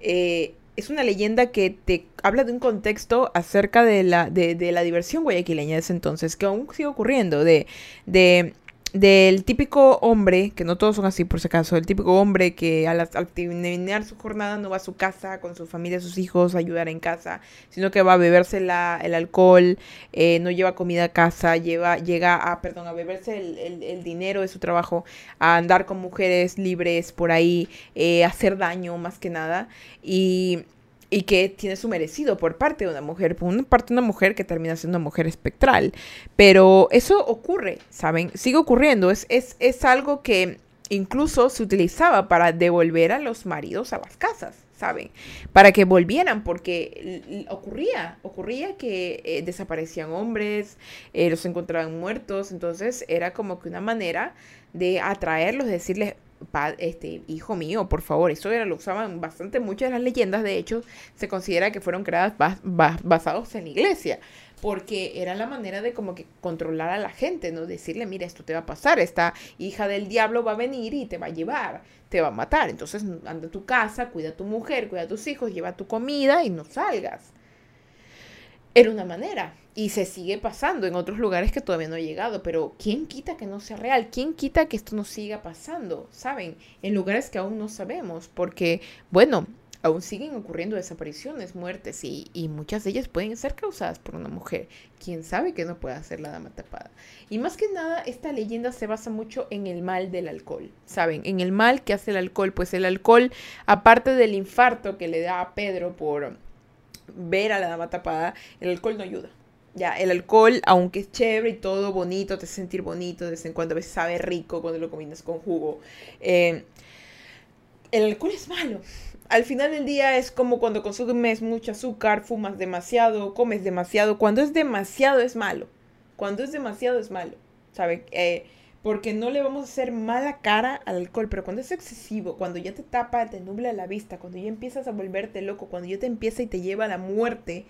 Eh, es una leyenda que te habla de un contexto acerca de la, de, de la diversión guayaquileña de ese entonces, que aún sigue ocurriendo, de, de del típico hombre, que no todos son así por si acaso, el típico hombre que al, terminar su jornada no va a su casa con su familia, sus hijos a ayudar en casa, sino que va a beberse la, el alcohol, eh, no lleva comida a casa, lleva, llega a, perdón, a beberse el, el, dinero de su trabajo, a andar con mujeres libres por ahí, eh, hacer daño más que nada. Y y que tiene su merecido por parte de una mujer, por una parte de una mujer que termina siendo una mujer espectral. Pero eso ocurre, ¿saben? Sigue ocurriendo, es, es, es algo que incluso se utilizaba para devolver a los maridos a las casas, ¿saben? Para que volvieran, porque ocurría, ocurría que eh, desaparecían hombres, eh, los encontraban muertos, entonces era como que una manera de atraerlos, de decirles, este, hijo mío, por favor, eso era, lo usaban bastante, muchas de las leyendas, de hecho, se considera que fueron creadas basados en la iglesia, porque era la manera de como que controlar a la gente, ¿no? Decirle, mira, esto te va a pasar, esta hija del diablo va a venir y te va a llevar, te va a matar, entonces anda a tu casa, cuida a tu mujer, cuida a tus hijos, lleva tu comida y no salgas. Era una manera y se sigue pasando en otros lugares que todavía no ha llegado, pero ¿quién quita que no sea real? ¿Quién quita que esto no siga pasando? ¿Saben? En lugares que aún no sabemos, porque, bueno, aún siguen ocurriendo desapariciones, muertes y, y, muchas de ellas pueden ser causadas por una mujer. ¿Quién sabe que no puede hacer la dama tapada? Y más que nada, esta leyenda se basa mucho en el mal del alcohol, ¿saben? En el mal que hace el alcohol, pues el alcohol, aparte del infarto que le da a Pedro por ver a la dama tapada, el alcohol no ayuda. Ya, el alcohol, aunque es chévere y todo bonito, te sentir bonito, de vez en cuando a veces sabe rico cuando lo combinas con jugo. Eh, el alcohol es malo. Al final del día es como cuando consumes mucho azúcar, fumas demasiado, comes demasiado. Cuando es demasiado es malo. Cuando es demasiado es malo. ¿Sabe? Eh, porque no le vamos a hacer mala cara al alcohol, pero cuando es excesivo, cuando ya te tapa, te nubla la vista, cuando ya empiezas a volverte loco, cuando ya te empieza y te lleva a la muerte,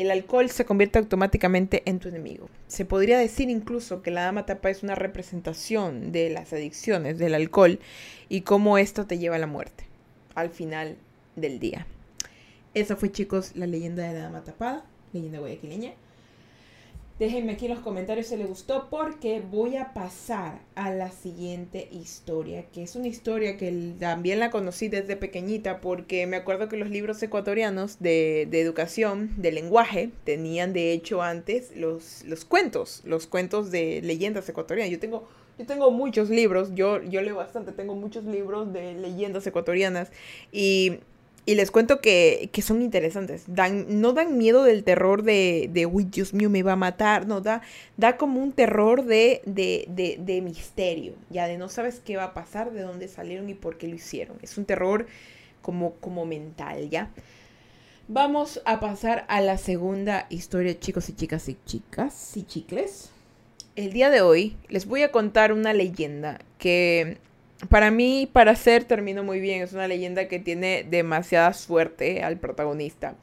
el alcohol se convierte automáticamente en tu enemigo. Se podría decir incluso que la dama tapa es una representación de las adicciones del alcohol y cómo esto te lleva a la muerte al final del día. Esa fue, chicos, la leyenda de la dama tapada, leyenda guayaquileña. Déjenme aquí en los comentarios si les gustó porque voy a pasar a la siguiente historia, que es una historia que también la conocí desde pequeñita porque me acuerdo que los libros ecuatorianos de, educación, de lenguaje, tenían de hecho antes los, los cuentos, los cuentos de leyendas ecuatorianas. Yo tengo, yo tengo muchos libros, yo, yo leo bastante, tengo muchos libros de leyendas ecuatorianas y y les cuento que, son interesantes. Dan, no dan miedo del terror de, de, uy, Dios mío, me va a matar. No, da, da como un terror de, de, de, misterio. Ya de no sabes qué va a pasar, de dónde salieron y por qué lo hicieron. Es un terror como, como mental, ¿ya? Vamos a pasar a la segunda historia, chicos y chicas y chicas y chicles. El día de hoy les voy a contar una leyenda que para mí, para ser, terminó muy bien. Es una leyenda que tiene demasiada suerte al protagonista.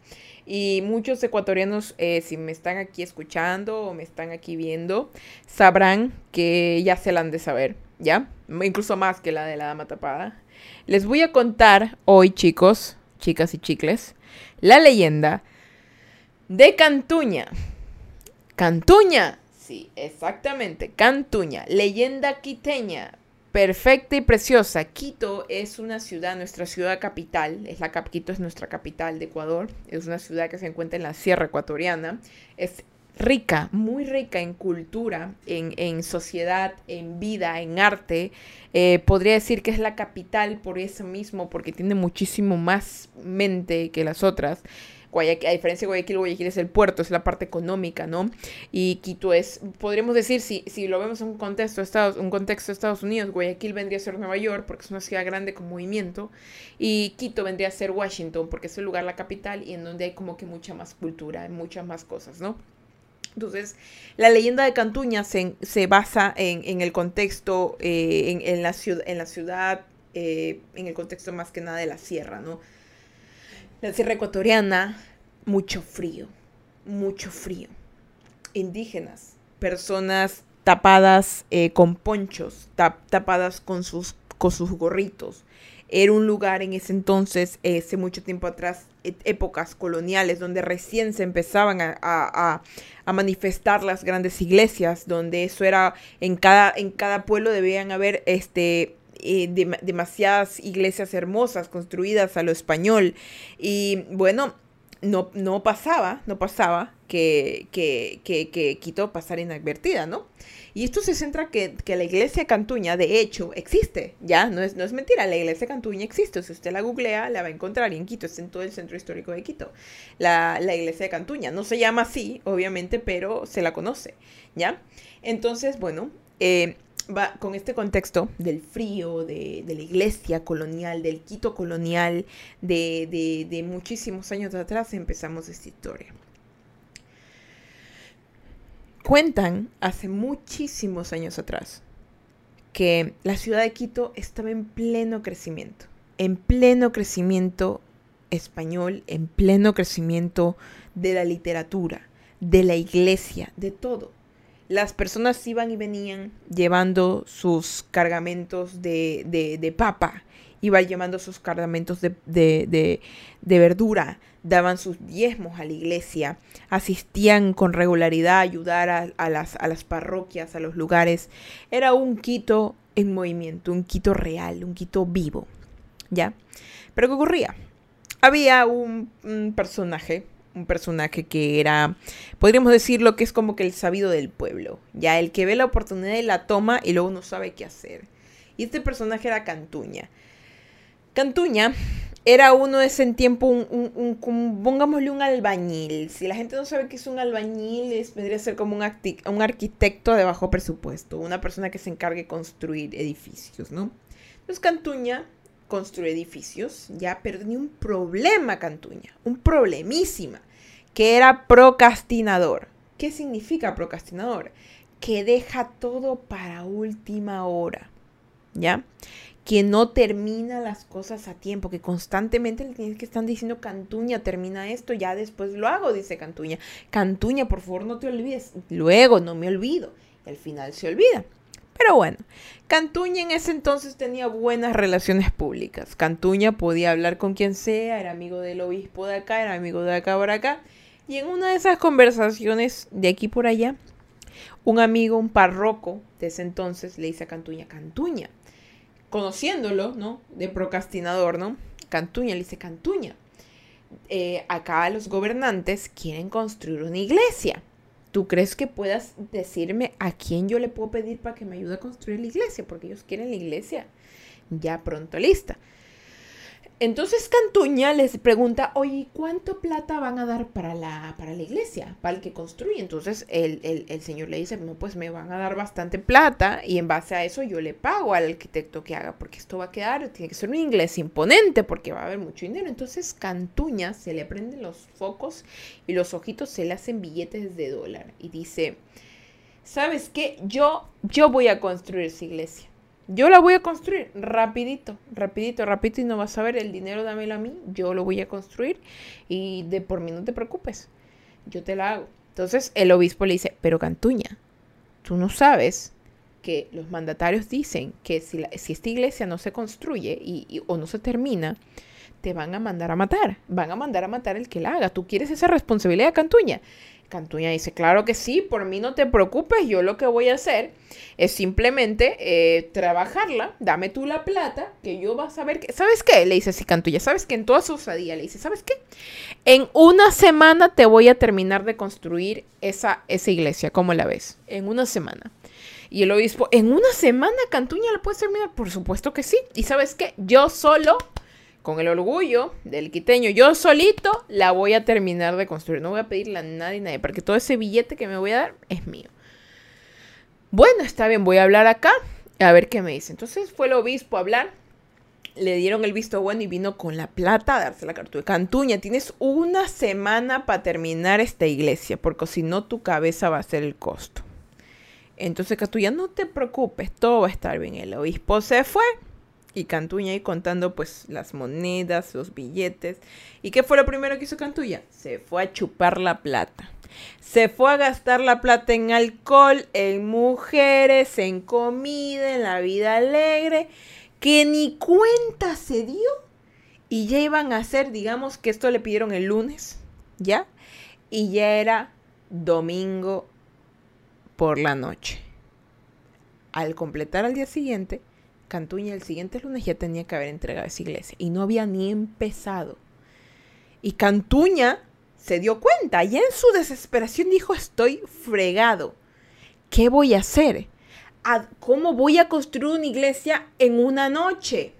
Y muchos ecuatorianos, eh, si me están aquí escuchando o me están aquí viendo, sabrán que ya se la han de saber, ¿ya? Incluso más que la de la dama tapada. Les voy a contar hoy, chicos, chicas y chicles, la leyenda de Cantuña. Cantuña, sí, exactamente, Cantuña, leyenda quiteña, perfecta y preciosa. Quito es una ciudad, nuestra ciudad capital, es la Quito es nuestra capital de Ecuador, es una ciudad que se encuentra en la sierra ecuatoriana, es rica, muy rica en cultura, en, sociedad, en vida, en arte. Eh, podría decir que es la capital por eso mismo, porque tiene muchísimo más mente que las otras a diferencia de Guayaquil, Guayaquil es el puerto, es la parte económica, ¿no? Y Quito es, podríamos decir, si, si lo vemos en un contexto, de Estados, un contexto de Estados Unidos, Guayaquil vendría a ser Nueva York porque es una ciudad grande con movimiento y Quito vendría a ser Washington porque es el lugar, la capital y en donde hay como que mucha más cultura, muchas más cosas, ¿no? Entonces, la leyenda de Cantuña se, basa en, el contexto, eh, en, la ciudad, en la ciudad eh, en el contexto más que nada de la sierra, ¿no? La sierra ecuatoriana, mucho frío, mucho frío. Indígenas, personas tapadas eh, con ponchos, tapadas con sus, con sus gorritos. Era un lugar en ese entonces, hace mucho tiempo atrás, épocas coloniales, donde recién se empezaban a, manifestar las grandes iglesias, donde eso era, en cada, en cada pueblo debían haber este, eh, demasiadas iglesias hermosas construidas a lo español. Y bueno, no, no pasaba, no pasaba que, que, que, Quito pasara inadvertida, ¿no? Y esto se centra que, que la iglesia Cantuña, de hecho, existe, ¿ya? No es, no es mentira, la iglesia Cantuña existe. Si usted la googlea, la va a encontrar en Quito, está en todo el centro histórico de Quito. La, la iglesia de Cantuña. No se llama así, obviamente, pero se la conoce, ¿ya? Entonces, bueno, eh, va con este contexto del frío, de, la iglesia colonial, del Quito colonial, de, muchísimos años atrás, empezamos esta historia. Cuentan hace muchísimos años atrás que la ciudad de Quito estaba en pleno crecimiento, en pleno crecimiento español, en pleno crecimiento de la literatura, de la iglesia, de todo las personas iban y venían llevando sus cargamentos de, de, papa, iban llevando sus cargamentos de, de, verdura, daban sus diezmos a la iglesia, asistían con regularidad a ayudar a, las, a las parroquias, a los lugares. Era un Quito en movimiento, un Quito real, un Quito vivo, ¿ya? Pero ¿qué ocurría? Había un personaje un personaje que era, podríamos decirlo que es como que el sabido del pueblo, ya el que ve la oportunidad y la toma y luego no sabe qué hacer. Y este personaje era Cantuña. Cantuña era uno de ese tiempo, un, pongámosle un albañil. Si la gente no sabe qué es un albañil, es, vendría a ser como un, un arquitecto de bajo presupuesto, una persona que se encargue de construir edificios, ¿no? Entonces Cantuña construye edificios, ya, pero tenía un problema Cantuña, un problemísima que era procrastinador. ¿Qué significa procrastinador? Que deja todo para última hora, ¿ya? que no termina las cosas a tiempo, que constantemente le tienes que estar diciendo, Cantuña, termina esto, ya después lo hago, dice Cantuña. Cantuña, por favor, no te olvides. Luego, no me olvido. Y al final se olvida. Pero bueno, Cantuña en ese entonces tenía buenas relaciones públicas. Cantuña podía hablar con quien sea, era amigo del obispo de acá, era amigo de acá por acá. Y en una de esas conversaciones de aquí por allá, un amigo, un párroco de ese entonces, le dice a Cantuña, Cantuña, conociéndolo, ¿no? De procrastinador, ¿no? Cantuña, le dice, Cantuña, eh, acá los gobernantes quieren construir una iglesia. ¿Tú crees que puedas decirme a quién yo le puedo pedir para que me ayude a construir la iglesia? Porque ellos quieren la iglesia ya pronto lista. Entonces Cantuña les pregunta, oye, ¿cuánto plata van a dar para la, para la iglesia, para el que construye? Entonces el, el, señor le dice, no, pues me van a dar bastante plata y en base a eso yo le pago al arquitecto que haga, porque esto va a quedar, tiene que ser un inglés imponente, porque va a haber mucho dinero. Entonces Cantuña se le prenden los focos y los ojitos se le hacen billetes de dólar y dice, ¿sabes qué? Yo, yo voy a construir esa iglesia. Yo la voy a construir rapidito, rapidito, rapidito y no vas a ver el dinero, dámelo a mí, yo lo voy a construir y de por mí no te preocupes, yo te la hago. Entonces el obispo le dice, pero Cantuña, tú no sabes que los mandatarios dicen que si, esta iglesia no se construye y, o no se termina, te van a mandar a matar, van a mandar a matar el que la haga. ¿Tú quieres esa responsabilidad, Cantuña? Cantuña dice, claro que sí, por mí no te preocupes, yo lo que voy a hacer es simplemente eh, trabajarla, dame tú la plata, que yo vas a ver que... ¿Sabes qué? Le dice así Cantuña, ¿sabes qué? En toda su osadía le dice, ¿sabes qué? En una semana te voy a terminar de construir esa, esa iglesia, ¿cómo la ves? En una semana. Y el obispo, ¿en una semana Cantuña la puedes terminar? Por supuesto que sí. ¿Y sabes qué? Yo solo con el orgullo del quiteño, yo solito la voy a terminar de construir. No voy a pedirle a nadie, nadie, porque todo ese billete que me voy a dar es mío. Bueno, está bien, voy a hablar acá a ver qué me dice. Entonces fue el obispo a hablar, le dieron el visto bueno y vino con la plata a darse la cartuja. Cantuña, tienes una semana para terminar esta iglesia, porque si no tu cabeza va a ser el costo. Entonces Cantuña, no te preocupes, todo va a estar bien. El obispo se fue y Cantuña ahí contando pues las monedas, los billetes. ¿Y qué fue lo primero que hizo Cantuña? Se fue a chupar la plata. Se fue a gastar la plata en alcohol, en mujeres, en comida, en la vida alegre, que ni cuenta se dio. Y ya iban a hacer, digamos que esto le pidieron el lunes, ¿ya? Y ya era domingo por la noche. Al completar al día siguiente, Cantuña el siguiente lunes ya tenía que haber entregado esa iglesia y no había ni empezado. Y Cantuña se dio cuenta y en su desesperación dijo, estoy fregado. ¿Qué voy a hacer? ¿Cómo voy a construir una iglesia en una noche?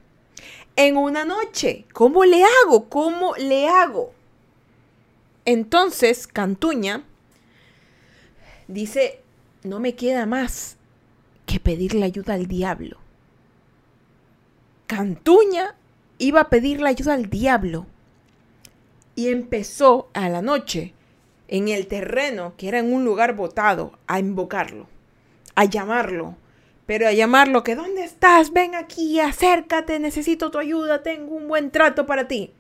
En una noche. ¿Cómo le hago? ¿Cómo le hago? Entonces Cantuña dice, no me queda más que pedirle ayuda al diablo. Cantuña iba a pedirle ayuda al diablo. Y empezó a la noche, en el terreno, que era en un lugar botado, a invocarlo, a llamarlo. Pero a llamarlo, que ¿dónde estás? Ven aquí, acércate, necesito tu ayuda, tengo un buen trato para ti.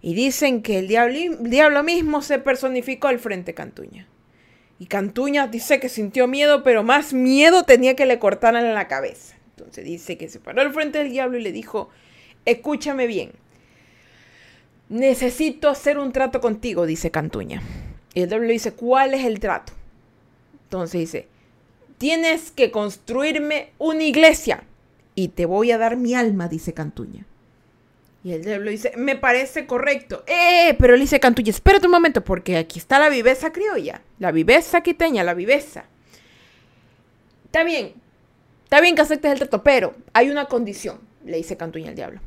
Y dicen que el diablo, diablo mismo se personificó al frente Cantuña. Y Cantuña dice que sintió miedo, pero más miedo tenía que le cortaran la cabeza. Entonces dice que se paró al frente del diablo y le dijo, escúchame bien, necesito hacer un trato contigo, dice Cantuña. Y el diablo le dice, ¿cuál es el trato? Entonces dice, tienes que construirme una iglesia y te voy a dar mi alma, dice Cantuña. Y el diablo dice, me parece correcto. ¡Eh! Pero le dice Cantuña, espérate un momento, porque aquí está la viveza criolla, la viveza quiteña, la viveza. Está bien, Está bien que aceptes el trato, pero hay una condición, le dice Cantuña al diablo.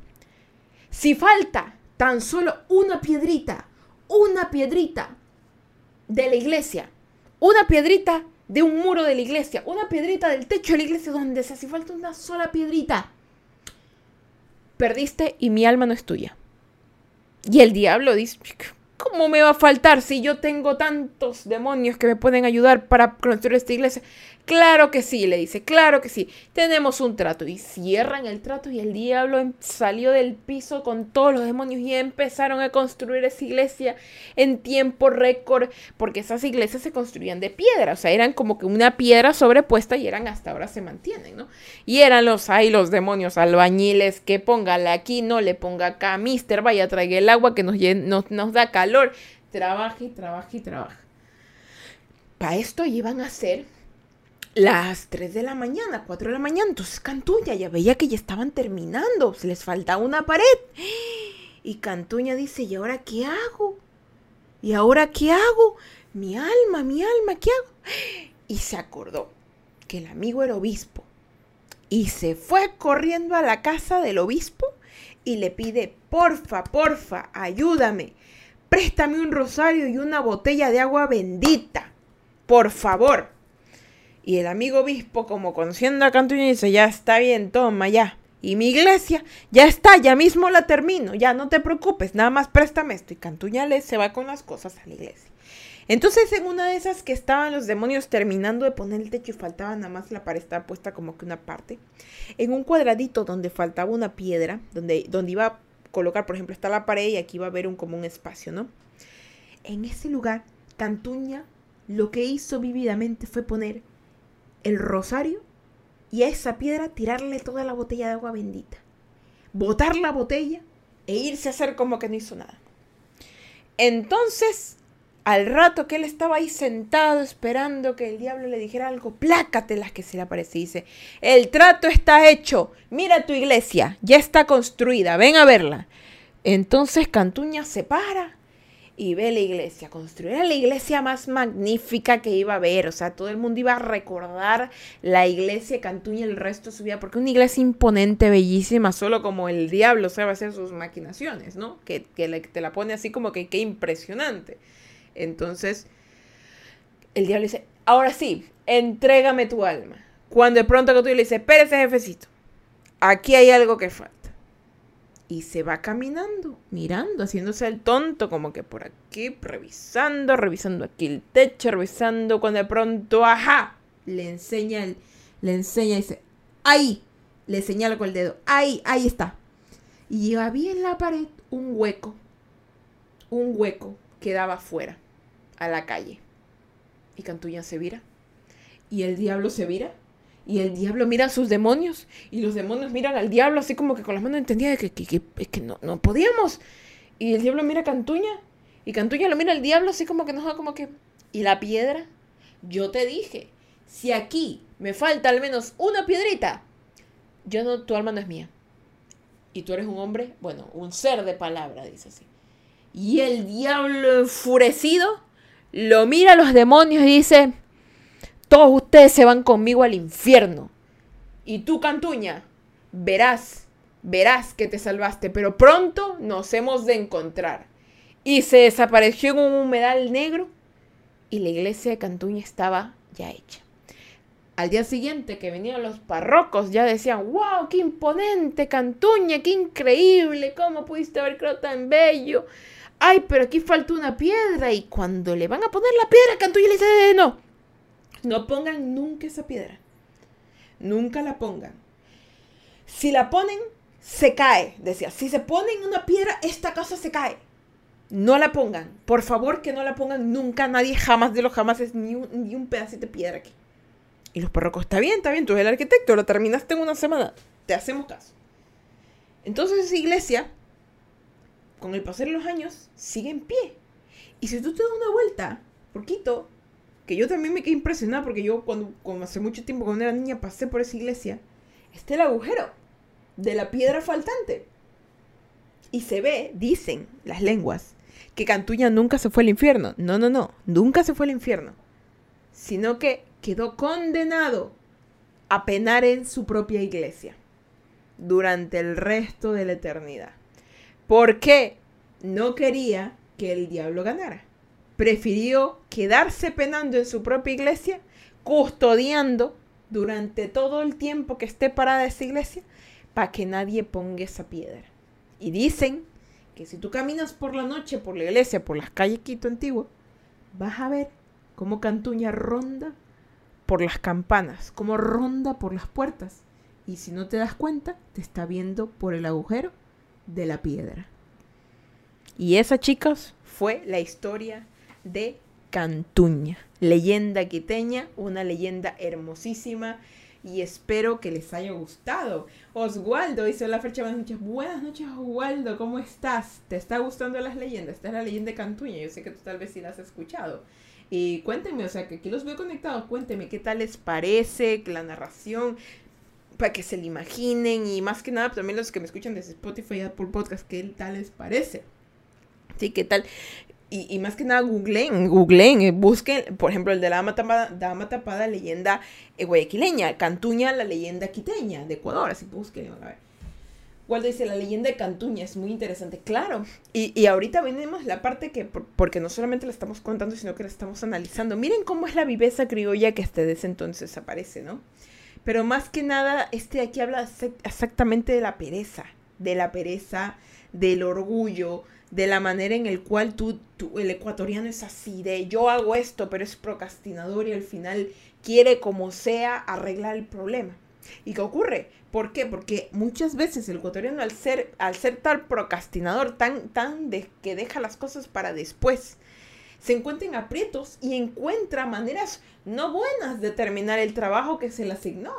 Si falta tan solo una piedrita, una piedrita de la iglesia, una piedrita de un muro de la iglesia, una piedrita del techo de la iglesia, donde sea, si falta una sola piedrita, perdiste y mi alma no es tuya. Y el diablo dice, ¿cómo me va a faltar si yo tengo tantos demonios que me pueden ayudar para construir esta iglesia? Claro que sí, le dice, claro que sí, tenemos un trato. Y cierran el trato y el diablo em, salió del piso con todos los demonios y empezaron a construir esa iglesia en tiempo récord, porque esas iglesias se construían de piedra, o sea, eran como que una piedra sobrepuesta y eran hasta ahora se mantienen, ¿no? Y eran los, ay, los demonios albañiles, que póngale aquí, no le ponga acá, mister, vaya, traiga el agua que nos, nos, da calor. Trabaja y trabaja y trabaja. Para esto iban a ser las 3 de la mañana, 4 de la mañana. Entonces Cantuña ya veía que ya estaban terminando, se les faltaba una pared. Y Cantuña dice, ¿y ahora qué hago? ¿Y ahora qué hago? Mi alma, mi alma, ¿qué hago? Y se acordó que el amigo era obispo. Y se fue corriendo a la casa del obispo y le pide, porfa, porfa, ayúdame. Préstame un rosario y una botella de agua bendita. Por favor. Y el amigo obispo, como conociendo a Cantuña, dice, ya está bien, toma, ya. Y mi iglesia, ya está, ya mismo la termino, ya no te preocupes, nada más préstame esto. Y Cantuña le se va con las cosas a la iglesia. Entonces, en una de esas que estaban los demonios terminando de poner el techo y faltaba nada más la pared estaba puesta como que una parte, en un cuadradito donde faltaba una piedra, donde, donde iba a colocar, por ejemplo, está la pared y aquí va a haber un, como un espacio, ¿no? En ese lugar, Cantuña lo que hizo vividamente fue poner el rosario y a esa piedra tirarle toda la botella de agua bendita. Botar la botella e irse a hacer como que no hizo nada. Entonces, al rato que él estaba ahí sentado esperando que el diablo le dijera algo, plácatelas que se le aparece dice, el trato está hecho, mira tu iglesia, ya está construida, ven a verla. Entonces Cantuña se para y ve la iglesia, construir la iglesia más magnífica que iba a ver, o sea, todo el mundo iba a recordar la iglesia Cantuña el resto de su vida, porque una iglesia imponente, bellísima, solo como el diablo sabe hacer sus maquinaciones, ¿no? Que, te la pone así como que qué impresionante. Entonces, el diablo dice, ahora sí, entrégame tu alma. Cuando de pronto Cantuña le dice, espérese jefecito, aquí hay algo que falta y se va caminando, mirando, haciéndose el tonto, como que por aquí, revisando, revisando aquí el techo, revisando, cuando de pronto, ajá, le enseña, el, le enseña y dice, ahí, le señala con el dedo, ahí, ahí está. Y había en la pared un hueco, un hueco que daba afuera, a la calle. Y Cantuña se vira, y el diablo se vira, y el diablo mira a sus demonios. Y los demonios miran al diablo así como que con las manos entendía que, que, que, no, no podíamos. Y el diablo mira a Cantuña. Y Cantuña lo mira al diablo así como que no, como que... ¿Y la piedra? Yo te dije, si aquí me falta al menos una piedrita, yo no, tu alma no es mía. Y tú eres un hombre, bueno, un ser de palabra, dice así. Y el diablo enfurecido lo mira a los demonios y dice, todos ustedes se van conmigo al infierno. Y tú, Cantuña, verás, verás que te salvaste, pero pronto nos hemos de encontrar. Y se desapareció en un humedal negro y la iglesia de Cantuña estaba ya hecha. Al día siguiente que venían los parrocos ya decían, wow, qué imponente Cantuña, qué increíble, cómo pudiste haber creado tan bello. Ay, pero aquí falta una piedra y cuando le van a poner la piedra, Cantuña le dice, no, no pongan nunca esa piedra. Nunca la pongan. Si la ponen, se cae. Decía, si se ponen una piedra, esta casa se cae. No la pongan. Por favor, que no la pongan nunca. Nadie jamás de los jamás es ni un, ni un pedacito de piedra aquí. Y los parrocos, está bien, está bien, tú eres el arquitecto, lo terminaste en una semana. Te hacemos caso. Entonces esa iglesia, con el pasar de los años, sigue en pie. Y si tú te das una vuelta, poquito, que yo también me quedé impresionada porque yo cuando, hace mucho tiempo cuando era niña pasé por esa iglesia, está el agujero de la piedra faltante. Y se ve, dicen las lenguas, que Cantuña nunca se fue al infierno. No, no, no, nunca se fue al infierno. Sino que quedó condenado a penar en su propia iglesia durante el resto de la eternidad. Porque no quería que el diablo ganara prefirió quedarse penando en su propia iglesia, custodiando durante todo el tiempo que esté parada esa iglesia, para que nadie ponga esa piedra. Y dicen que si tú caminas por la noche por la iglesia, por las calles Quito Antiguo, vas a ver cómo Cantuña ronda por las campanas, cómo ronda por las puertas. Y si no te das cuenta, te está viendo por el agujero de la piedra. Y esa, chicos, fue la historia de Cantuña, leyenda quiteña, una leyenda hermosísima y espero que les haya gustado. Oswaldo dice la fecha buenas noches. Buenas noches, Oswaldo, ¿cómo estás? ¿Te está gustando las leyendas? Esta es la leyenda de Cantuña, yo sé que tú tal vez sí la has escuchado. Y cuéntenme, o sea, que aquí los veo conectados, cuéntenme qué tal les parece la narración, para que se la imaginen y más que nada también los que me escuchan desde Spotify y Apple Podcast, qué tal les parece. Sí, qué tal. Y, más que nada googleen, googleen, eh, busquen, por ejemplo, el de la dama tapada, leyenda eh, guayaquileña, Cantuña, la leyenda quiteña de Ecuador, así busquen, a ver. Waldo dice, la leyenda de Cantuña es muy interesante, claro. Y, y ahorita venimos la parte que, porque no solamente la estamos contando, sino que la estamos analizando. Miren cómo es la viveza criolla que hasta ese entonces aparece, ¿no? Pero más que nada, este de aquí habla exactamente de la pereza, de la pereza, del orgullo, de la manera en el cual tú, tú, el ecuatoriano es así, de yo hago esto, pero es procrastinador y al final quiere como sea arreglar el problema. ¿Y qué ocurre? ¿Por qué? Porque muchas veces el ecuatoriano al ser, al ser tal procrastinador, tan, tan que deja las cosas para después, se encuentra en aprietos y encuentra maneras no buenas de terminar el trabajo que se le asignó.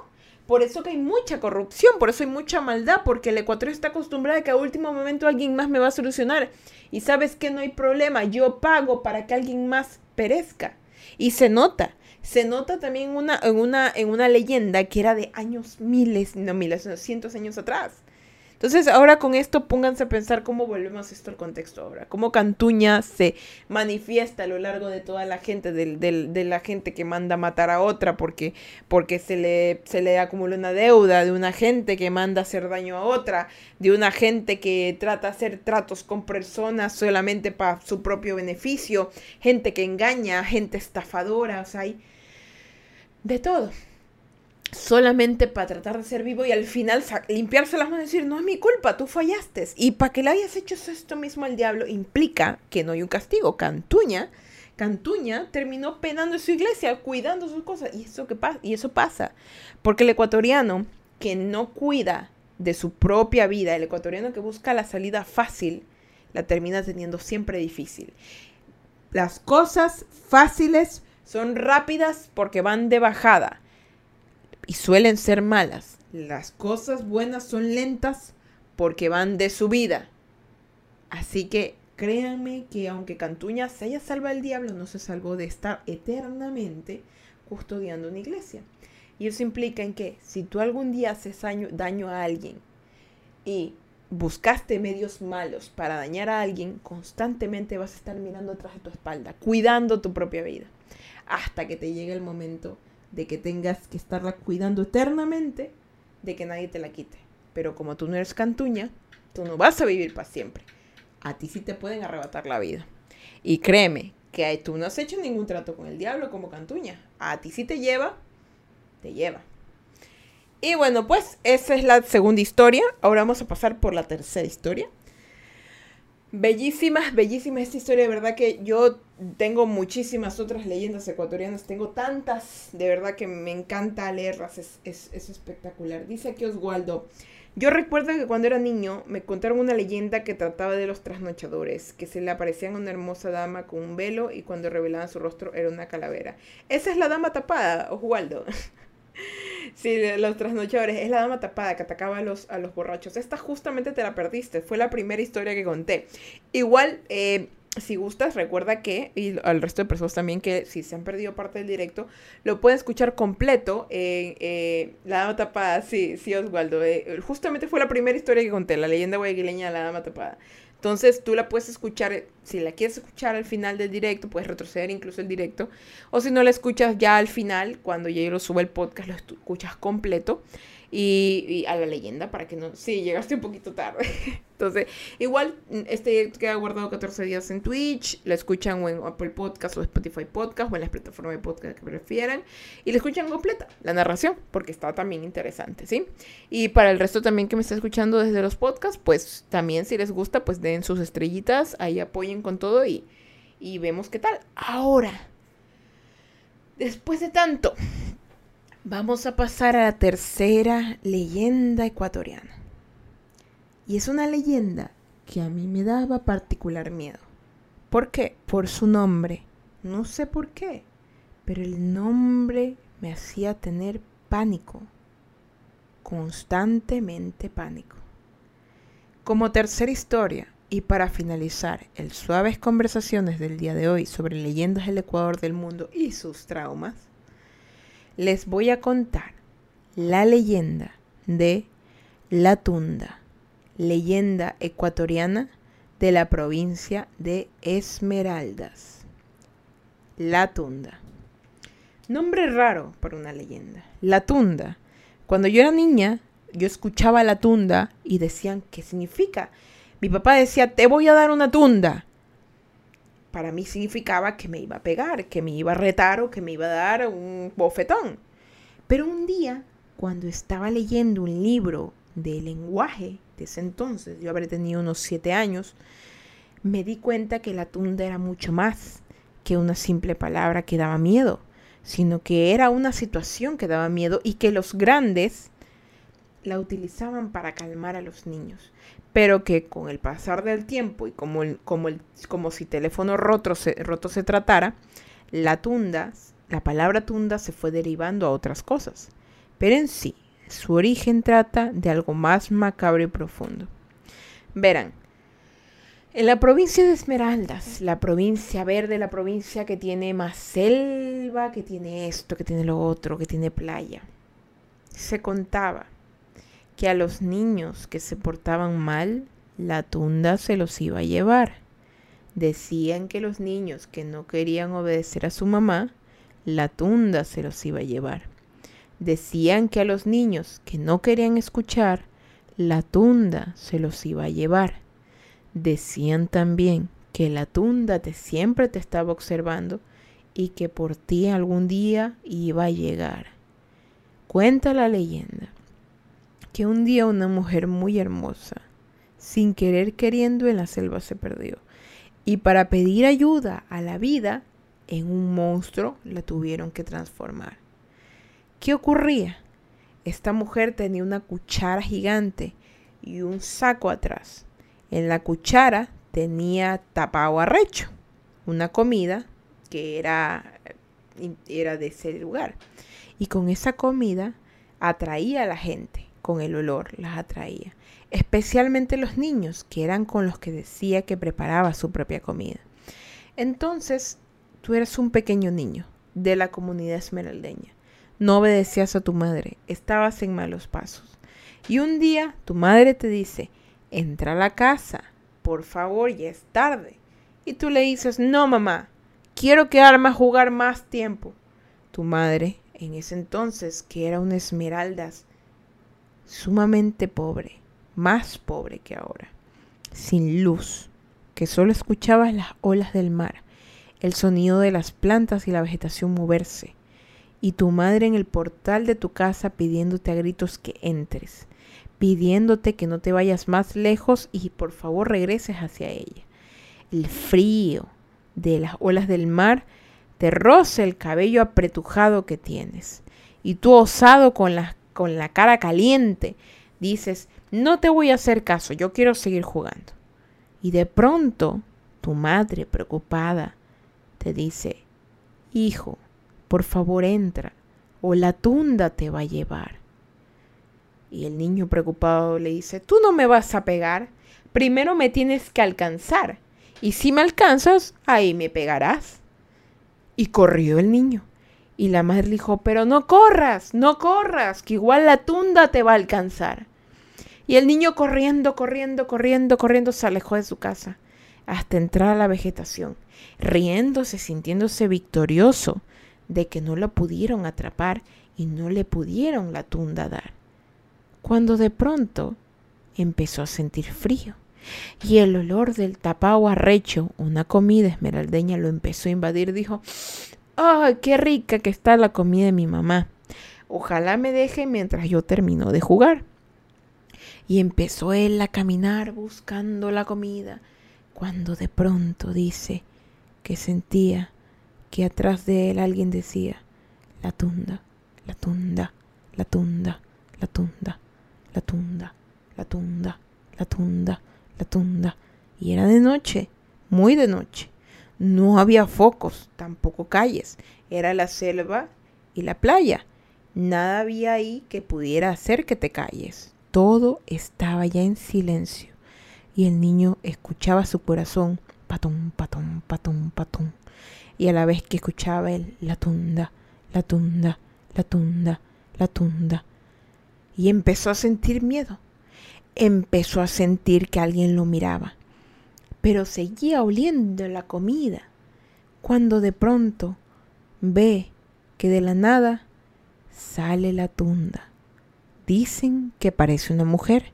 Por eso que hay mucha corrupción, por eso hay mucha maldad, porque el ecuatoriano está acostumbrado a que a último momento alguien más me va a solucionar. Y sabes que no hay problema, yo pago para que alguien más perezca. Y se nota. Se nota también una, en, una, en una leyenda que era de años miles, no miles, sino cientos años atrás. Entonces, ahora con esto pónganse a pensar cómo volvemos esto al contexto ahora. Cómo Cantuña se manifiesta a lo largo de toda la gente, de, la gente que manda matar a otra porque, porque se, le, se le acumula una deuda, de una gente que manda hacer daño a otra, de una gente que trata de hacer tratos con personas solamente para su propio beneficio, gente que engaña, gente estafadora, o sea, hay de todo. Solamente para tratar de ser vivo y al final limpiarse las manos y decir, no es mi culpa, tú fallaste. Y para que le hayas hecho esto mismo al diablo implica que no hay un castigo. Cantuña, Cantuña terminó penando en su iglesia, cuidando sus cosas. Y eso, que y eso pasa. Porque el ecuatoriano que no cuida de su propia vida, el ecuatoriano que busca la salida fácil, la termina teniendo siempre difícil. Las cosas fáciles son rápidas porque van de bajada y suelen ser malas. Las cosas buenas son lentas porque van de subida. Así que créanme que aunque Cantuña se haya salvado el diablo, no se salvó de estar eternamente custodiando una iglesia. Y eso implica en que si tú algún día haces daño, daño a alguien y buscaste medios malos para dañar a alguien, constantemente vas a estar mirando atrás de tu espalda, cuidando tu propia vida hasta que te llegue el momento de que tengas que estarla cuidando eternamente, de que nadie te la quite. Pero como tú no eres cantuña, tú no vas a vivir para siempre. A ti sí te pueden arrebatar la vida. Y créeme que tú no has hecho ningún trato con el diablo como cantuña. A ti sí te lleva, te lleva. Y bueno, pues esa es la segunda historia. Ahora vamos a pasar por la tercera historia. Bellísima, bellísima esta historia, de verdad que yo tengo muchísimas otras leyendas ecuatorianas, tengo tantas, de verdad que me encanta leerlas, es, es, espectacular. Dice aquí Oswaldo, yo recuerdo que cuando era niño me contaron una leyenda que trataba de los trasnochadores, que se le aparecían una hermosa dama con un velo y cuando revelaban su rostro era una calavera. Esa es la dama tapada, Oswaldo. Sí, los trasnochadores. Es la dama tapada que atacaba a los, a los borrachos. Esta justamente te la perdiste. Fue la primera historia que conté. Igual, eh, si gustas, recuerda que, y al resto de personas también, que si se han perdido parte del directo, lo pueden escuchar completo. Eh, la dama tapada, sí, sí, Oswaldo. Eh, justamente fue la primera historia que conté, la leyenda guayaquileña de la dama tapada. Entonces tú la puedes escuchar, si la quieres escuchar al final del directo, puedes retroceder incluso el directo. O si no la escuchas ya al final, cuando ya lo sube el podcast, lo escuchas completo y, a la leyenda para que no... Sí, llegaste un poquito tarde. Entonces, igual, mm, este queda guardado 14 días en Twitch, lo escuchan o en Apple Podcast o Spotify Podcast o en las plataformas de podcast que prefieran y lo escuchan completa, la narración, porque está también interesante, ¿sí? Y para el resto también que me está escuchando desde los podcasts, pues también si les gusta, pues den sus estrellitas, ahí apoyen con todo y, y vemos qué tal. Ahora, después de tanto, Vamos a pasar a la tercera leyenda ecuatoriana. Y es una leyenda que a mí me daba particular miedo. ¿Por qué? Por su nombre. No sé por qué, pero el nombre me hacía tener pánico. Constantemente pánico. Como tercera historia, y para finalizar el suaves conversaciones del día de hoy sobre leyendas del Ecuador del mundo y sus traumas, les voy a contar la leyenda de La Tunda, leyenda ecuatoriana de la provincia de Esmeraldas. La Tunda. Nombre raro para una leyenda. La Tunda. Cuando yo era niña, yo escuchaba la tunda y decían, ¿qué significa? Mi papá decía, te voy a dar una tunda para mí significaba que me iba a pegar, que me iba a retar o que me iba a dar un bofetón. Pero un día, cuando estaba leyendo un libro de lenguaje de ese entonces, yo habré tenido unos siete años, me di cuenta que la tunda era mucho más que una simple palabra que daba miedo, sino que era una situación que daba miedo y que los grandes la utilizaban para calmar a los niños pero que con el pasar del tiempo y como, como, como si teléfono roto se, roto se tratara, la tunda, la palabra tunda se fue derivando a otras cosas. Pero en sí, su origen trata de algo más macabro y profundo. Verán, en la provincia de Esmeraldas, la provincia verde, la provincia que tiene más selva, que tiene esto, que tiene lo otro, que tiene playa, se contaba que a los niños que se portaban mal, la tunda se los iba a llevar. Decían que los niños que no querían obedecer a su mamá, la tunda se los iba a llevar. Decían que a los niños que no querían escuchar, la tunda se los iba a llevar. Decían también que la tunda te siempre te estaba observando y que por ti algún día iba a llegar. Cuenta la leyenda que un día una mujer muy hermosa, sin querer queriendo en la selva se perdió. Y para pedir ayuda a la vida, en un monstruo la tuvieron que transformar. ¿Qué ocurría? Esta mujer tenía una cuchara gigante y un saco atrás. En la cuchara tenía tapado arrecho, una comida que era, era de ese lugar. Y con esa comida atraía a la gente con el olor las atraía, especialmente los niños, que eran con los que decía que preparaba su propia comida. Entonces, tú eres un pequeño niño de la comunidad esmeraldeña. No obedecías a tu madre, estabas en malos pasos. Y un día tu madre te dice, entra a la casa, por favor, ya es tarde. Y tú le dices, no mamá, quiero quedarme a jugar más tiempo. Tu madre, en ese entonces, que era una esmeraldas, sumamente pobre, más pobre que ahora, sin luz, que solo escuchabas las olas del mar, el sonido de las plantas y la vegetación moverse, y tu madre en el portal de tu casa pidiéndote a gritos que entres, pidiéndote que no te vayas más lejos y por favor regreses hacia ella. El frío de las olas del mar te roza el cabello apretujado que tienes, y tú osado con las con la cara caliente, dices, no te voy a hacer caso, yo quiero seguir jugando. Y de pronto tu madre preocupada te dice, hijo, por favor entra, o la tunda te va a llevar. Y el niño preocupado le dice, tú no me vas a pegar, primero me tienes que alcanzar, y si me alcanzas, ahí me pegarás. Y corrió el niño. Y la madre dijo, pero no corras, no corras, que igual la tunda te va a alcanzar. Y el niño corriendo, corriendo, corriendo, corriendo se alejó de su casa hasta entrar a la vegetación, riéndose, sintiéndose victorioso de que no lo pudieron atrapar y no le pudieron la tunda dar. Cuando de pronto empezó a sentir frío y el olor del tapao arrecho, una comida esmeraldeña, lo empezó a invadir, dijo, ¡Ay, qué rica que está la comida de mi mamá! Ojalá me deje mientras yo termino de jugar. Y empezó él a caminar buscando la comida, cuando de pronto dice que sentía que atrás de él alguien decía, la tunda, la tunda, la tunda, la tunda, la tunda, la tunda, la tunda, la tunda. Y era de noche, muy de noche. No había focos, tampoco calles. Era la selva y la playa. Nada había ahí que pudiera hacer que te calles. Todo estaba ya en silencio. Y el niño escuchaba su corazón, patón, patón, patón, patón. Y a la vez que escuchaba él, la tunda, la tunda, la tunda, la tunda. Y empezó a sentir miedo. Empezó a sentir que alguien lo miraba. Pero seguía oliendo la comida. Cuando de pronto ve que de la nada sale la tunda. Dicen que parece una mujer,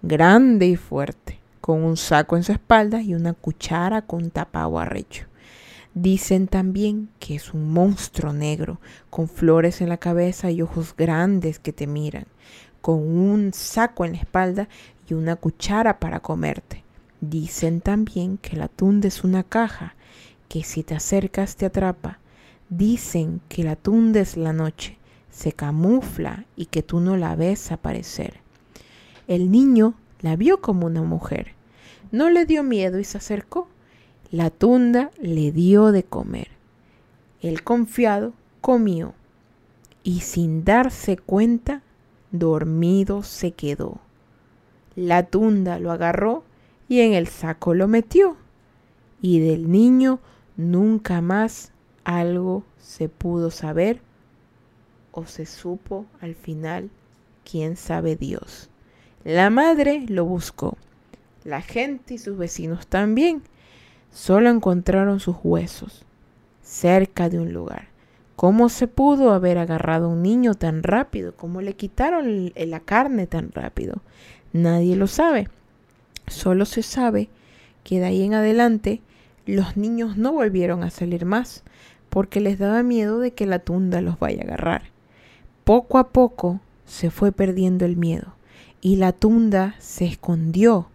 grande y fuerte, con un saco en su espalda y una cuchara con tapado arrecho. Dicen también que es un monstruo negro, con flores en la cabeza y ojos grandes que te miran, con un saco en la espalda y una cuchara para comerte. Dicen también que la tunda es una caja, que si te acercas te atrapa. Dicen que la tunda es la noche, se camufla y que tú no la ves aparecer. El niño la vio como una mujer. No le dio miedo y se acercó. La tunda le dio de comer. El confiado comió y sin darse cuenta, dormido se quedó. La tunda lo agarró y en el saco lo metió. Y del niño nunca más algo se pudo saber o se supo al final, quién sabe Dios. La madre lo buscó, la gente y sus vecinos también. Solo encontraron sus huesos cerca de un lugar. ¿Cómo se pudo haber agarrado a un niño tan rápido? ¿Cómo le quitaron la carne tan rápido? Nadie lo sabe. Solo se sabe que de ahí en adelante los niños no volvieron a salir más porque les daba miedo de que la tunda los vaya a agarrar. Poco a poco se fue perdiendo el miedo y la tunda se escondió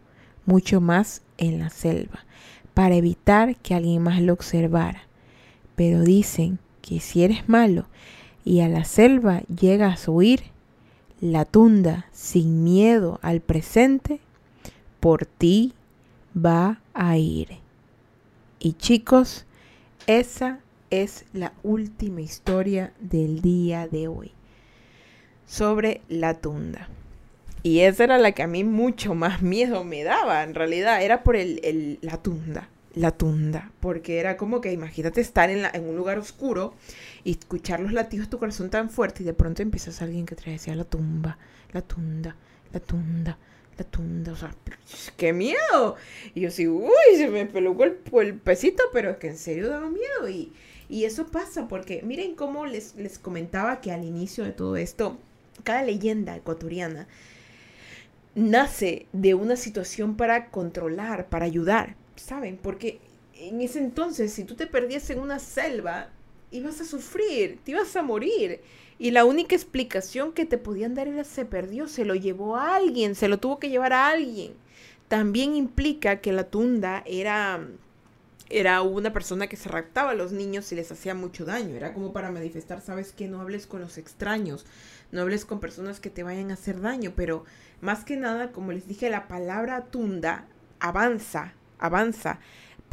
mucho más en la selva para evitar que alguien más lo observara. Pero dicen que si eres malo y a la selva llegas a huir, la tunda, sin miedo al presente, por ti va a ir. Y chicos, esa es la última historia del día de hoy sobre la tunda. Y esa era la que a mí mucho más miedo me daba, en realidad, era por el, la tunda, la tunda, porque era como que imagínate estar en, en, un lugar oscuro y escuchar los latidos de tu corazón tan fuerte y de pronto empiezas a alguien que te decía la tumba, la tunda, la tunda, la tunda, o sea, qué miedo. Y yo sí, uy, se me pelucó el, el pesito, pero es que en serio daba miedo y, y eso pasa porque miren cómo les, les comentaba que al inicio de todo esto, cada leyenda ecuatoriana nace de una situación para controlar, para ayudar, ¿saben? Porque en ese entonces, si tú te perdías en una selva, ibas a sufrir, te ibas a morir. Y la única explicación que te podían dar era se perdió, se lo llevó a alguien, se lo tuvo que llevar a alguien. También implica que la tunda era era una persona que se raptaba a los niños y les hacía mucho daño. Era como para manifestar, sabes que no hables con los extraños, no hables con personas que te vayan a hacer daño, pero más que nada, como les dije, la palabra tunda avanza, avanza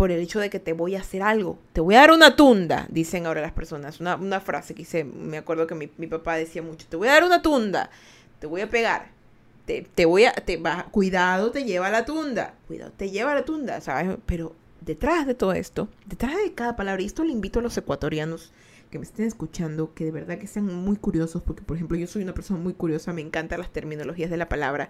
por el hecho de que te voy a hacer algo. Te voy a dar una tunda, dicen ahora las personas. Una, frase que hice, me acuerdo que mi, mi, papá decía mucho, te voy a dar una tunda, te voy a pegar. Te, te voy a, te va, cuidado, te lleva a la tunda, cuidado, te lleva a la tunda, ¿sabes? Pero detrás de todo esto, detrás de cada palabra, y esto le invito a los ecuatorianos que me estén escuchando, que de verdad que sean muy curiosos, porque por ejemplo yo soy una persona muy curiosa, me encantan las terminologías de la palabra,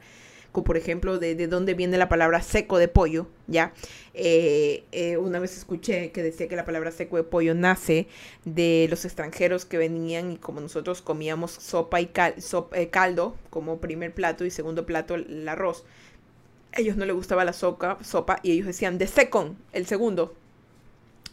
como por ejemplo de, de dónde viene la palabra seco de pollo, ¿ya? Eh, eh, una vez escuché que decía que la palabra seco de pollo nace de los extranjeros que venían y como nosotros comíamos sopa y cal, eh, caldo como primer plato y segundo plato el arroz ellos no les gustaba la sopa, sopa y ellos decían de second, el segundo,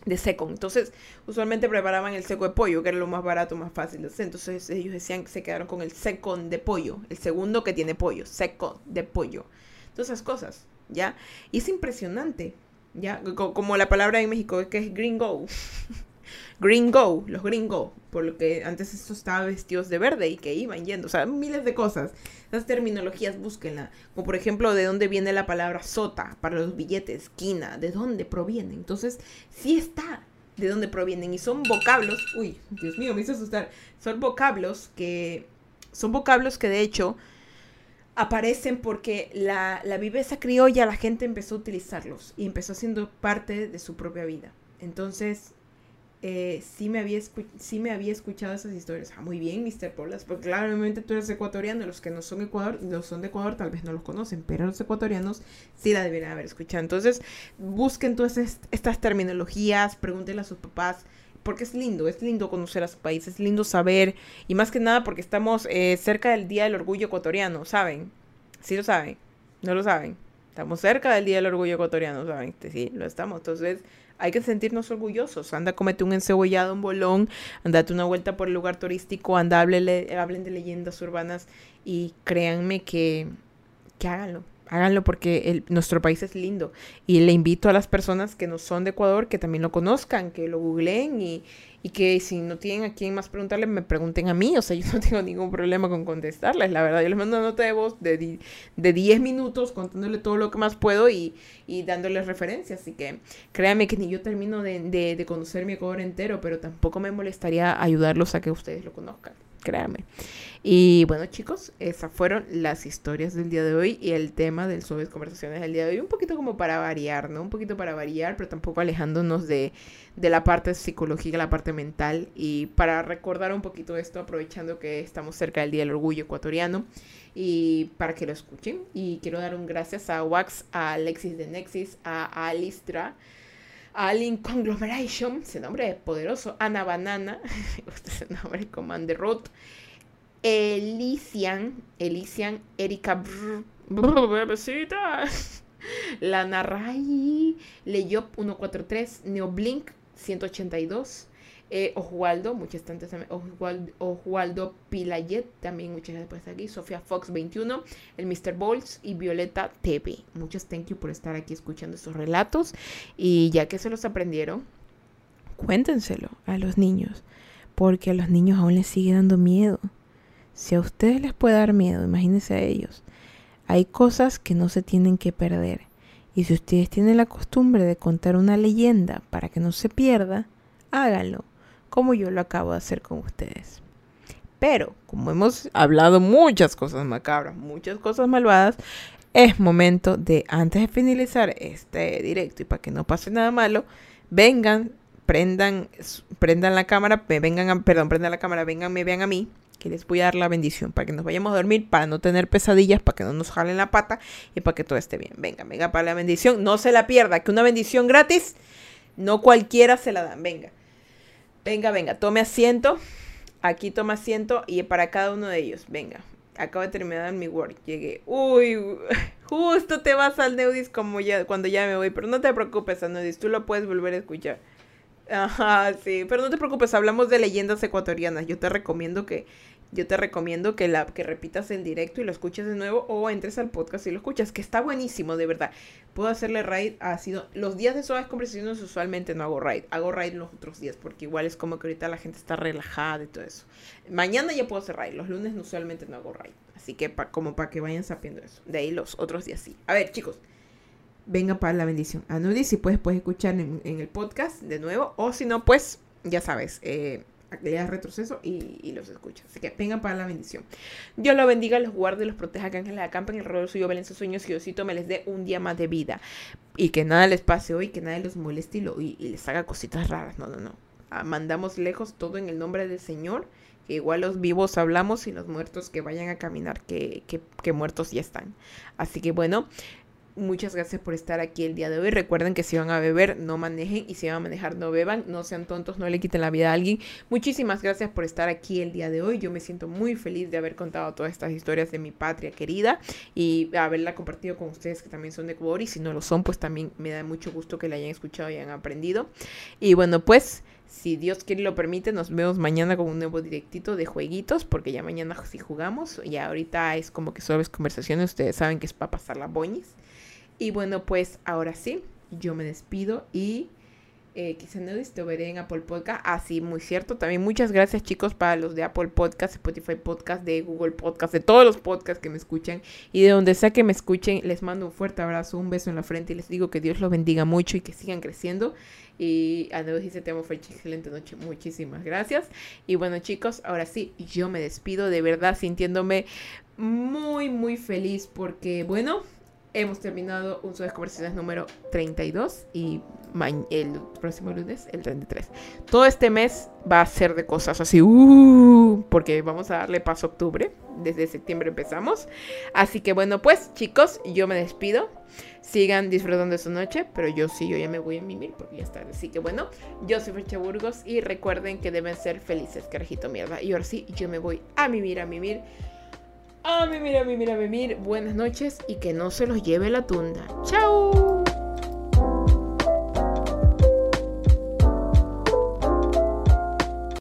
de second. Entonces, usualmente preparaban el seco de pollo, que era lo más barato, más fácil Entonces, ellos decían que se quedaron con el second de pollo, el segundo que tiene pollo, seco de pollo. Todas esas cosas, ¿ya? Y es impresionante, ¿ya? Como la palabra en México, que es gringo. gringo, los gringo, por lo que antes esto estaba vestidos de verde y que iban yendo, o sea, miles de cosas. Esas terminologías búsquenla, como por ejemplo de dónde viene la palabra sota para los billetes, esquina, de dónde proviene. Entonces, sí está de dónde provienen y son vocablos, uy, Dios mío, me hizo asustar, son vocablos que, son vocablos que de hecho aparecen porque la, la viveza criolla la gente empezó a utilizarlos y empezó siendo parte de su propia vida. Entonces, eh, sí, me había sí me había escuchado esas historias. Ah, muy bien, Mr. Polas, porque claramente tú eres ecuatoriano, los que no son Ecuador, los son de Ecuador tal vez no los conocen, pero los ecuatorianos sí la deberían haber escuchado. Entonces, busquen todas estas terminologías, pregúntenle a sus papás, porque es lindo, es lindo conocer a su país, es lindo saber, y más que nada porque estamos eh, cerca del Día del Orgullo Ecuatoriano, ¿saben? ¿Sí lo saben? ¿No lo saben? Estamos cerca del Día del Orgullo Ecuatoriano, ¿saben? Sí, lo estamos. Entonces, hay que sentirnos orgullosos. Anda, comete un encebollado, un bolón, andate una vuelta por el lugar turístico, anda, hablen de leyendas urbanas y créanme que, que háganlo. Háganlo porque nuestro país es lindo. Y le invito a las personas que no son de Ecuador que también lo conozcan, que lo googleen y, y que si no tienen a quién más preguntarle, me pregunten a mí. O sea, yo no tengo ningún problema con contestarles. La verdad, yo les mando una nota de voz de, de 10 minutos contándole todo lo que más puedo y, y dándoles referencias. Así que créanme que ni yo termino de, de, de conocer mi Ecuador entero, pero tampoco me molestaría ayudarlos a que ustedes lo conozcan créanme. Y bueno, chicos, esas fueron las historias del día de hoy y el tema del Suaves Conversaciones del día de hoy. Un poquito como para variar, ¿no? Un poquito para variar, pero tampoco alejándonos de, de la parte psicológica, la parte mental. Y para recordar un poquito esto, aprovechando que estamos cerca del Día del Orgullo Ecuatoriano y para que lo escuchen. Y quiero dar un gracias a Wax, a Alexis de Nexis, a Alistra a Alien Conglomeration, ese nombre es poderoso, Ana Banana, ese nombre Commander Root, Elisian, Elisian, Erika Bebecita, Lana Ray, Leyop 143, Neoblink 182, eh, Oswaldo, muchas tantas también. Oswaldo, Pilayet, también muchas gracias por estar aquí. Sofía Fox 21, el Mr. Balls y Violeta TV. Muchas thank you por estar aquí escuchando estos relatos. Y ya que se los aprendieron, cuéntenselo a los niños. Porque a los niños aún les sigue dando miedo. Si a ustedes les puede dar miedo, imagínense a ellos. Hay cosas que no se tienen que perder. Y si ustedes tienen la costumbre de contar una leyenda para que no se pierda, háganlo como yo lo acabo de hacer con ustedes. Pero, como hemos hablado muchas cosas macabras, muchas cosas malvadas, es momento de, antes de finalizar este directo y para que no pase nada malo, vengan, prendan, prendan la cámara, vengan, perdón, prendan la cámara, vengan, me vean a mí, que les voy a dar la bendición para que nos vayamos a dormir, para no tener pesadillas, para que no nos jalen la pata y para que todo esté bien. Venga, venga para la bendición, no se la pierda, que una bendición gratis, no cualquiera se la dan, venga. Venga, venga, tome asiento. Aquí toma asiento y para cada uno de ellos. Venga, acabo de terminar mi Word. Llegué. Uy, justo te vas al Neudis como ya, cuando ya me voy. Pero no te preocupes, Neudis, tú lo puedes volver a escuchar. Ajá, sí, pero no te preocupes, hablamos de leyendas ecuatorianas. Yo te recomiendo que yo te recomiendo que la que repitas en directo y lo escuches de nuevo o entres al podcast y lo escuchas, que está buenísimo, de verdad. Puedo hacerle raid, ha sido los días de suaves conversaciones usualmente no hago raid, hago raid los otros días porque igual es como que ahorita la gente está relajada y todo eso. Mañana ya puedo hacer raid, los lunes usualmente no hago raid, así que como para que vayan sabiendo eso. De ahí los otros días sí. A ver, chicos. Venga para la bendición. Anudi, si puedes, puedes escuchar en, el podcast de nuevo. O si no, pues, ya sabes, eh, le das retroceso y, los escucha. Así que vengan para la bendición. Dios los bendiga, los guarde, los proteja, que ángeles acampen alrededor suyo, velen sus sueños y Diosito me les dé un día más de vida. Y que nada les pase hoy, que nada les moleste y, les haga cositas raras. No, no, no. Ah, mandamos lejos todo en el nombre del Señor. Que igual los vivos hablamos y los muertos que vayan a caminar, que, que, que muertos ya están. Así que bueno, Muchas gracias por estar aquí el día de hoy. Recuerden que si van a beber, no manejen y si van a manejar, no beban. No sean tontos, no le quiten la vida a alguien. Muchísimas gracias por estar aquí el día de hoy. Yo me siento muy feliz de haber contado todas estas historias de mi patria querida y haberla compartido con ustedes que también son de Ecuador. Y si no lo son, pues también me da mucho gusto que la hayan escuchado y hayan aprendido. Y bueno, pues si Dios quiere y lo permite, nos vemos mañana con un nuevo directito de jueguitos, porque ya mañana sí jugamos. Ya ahorita es como que suaves conversaciones. Ustedes saben que es para pasar la boñis. Y bueno, pues ahora sí, yo me despido y eh, quizá no te veré en Apple Podcast. Así, ah, muy cierto. También muchas gracias, chicos, para los de Apple Podcast, Spotify Podcast, de Google Podcast, de todos los podcasts que me escuchan y de donde sea que me escuchen. Les mando un fuerte abrazo, un beso en la frente y les digo que Dios los bendiga mucho y que sigan creciendo. Y a nuevo dice: Te amo, excelente noche. Muchísimas gracias. Y bueno, chicos, ahora sí, yo me despido de verdad sintiéndome muy, muy feliz porque, bueno hemos terminado un de conversaciones número 32 y el próximo lunes el 33. Todo este mes va a ser de cosas así, uh, porque vamos a darle paso a octubre. Desde septiembre empezamos. Así que bueno, pues chicos, yo me despido. Sigan disfrutando de su noche, pero yo sí, yo ya me voy a mimir porque ya está. Así que bueno, yo soy Fecha Burgos y recuerden que deben ser felices, carajito mierda. Y ahora sí, yo me voy a mimir, a mimir. A mimir, a mimir, a mimir. Buenas noches y que no se los lleve la tunda. ¡Chao!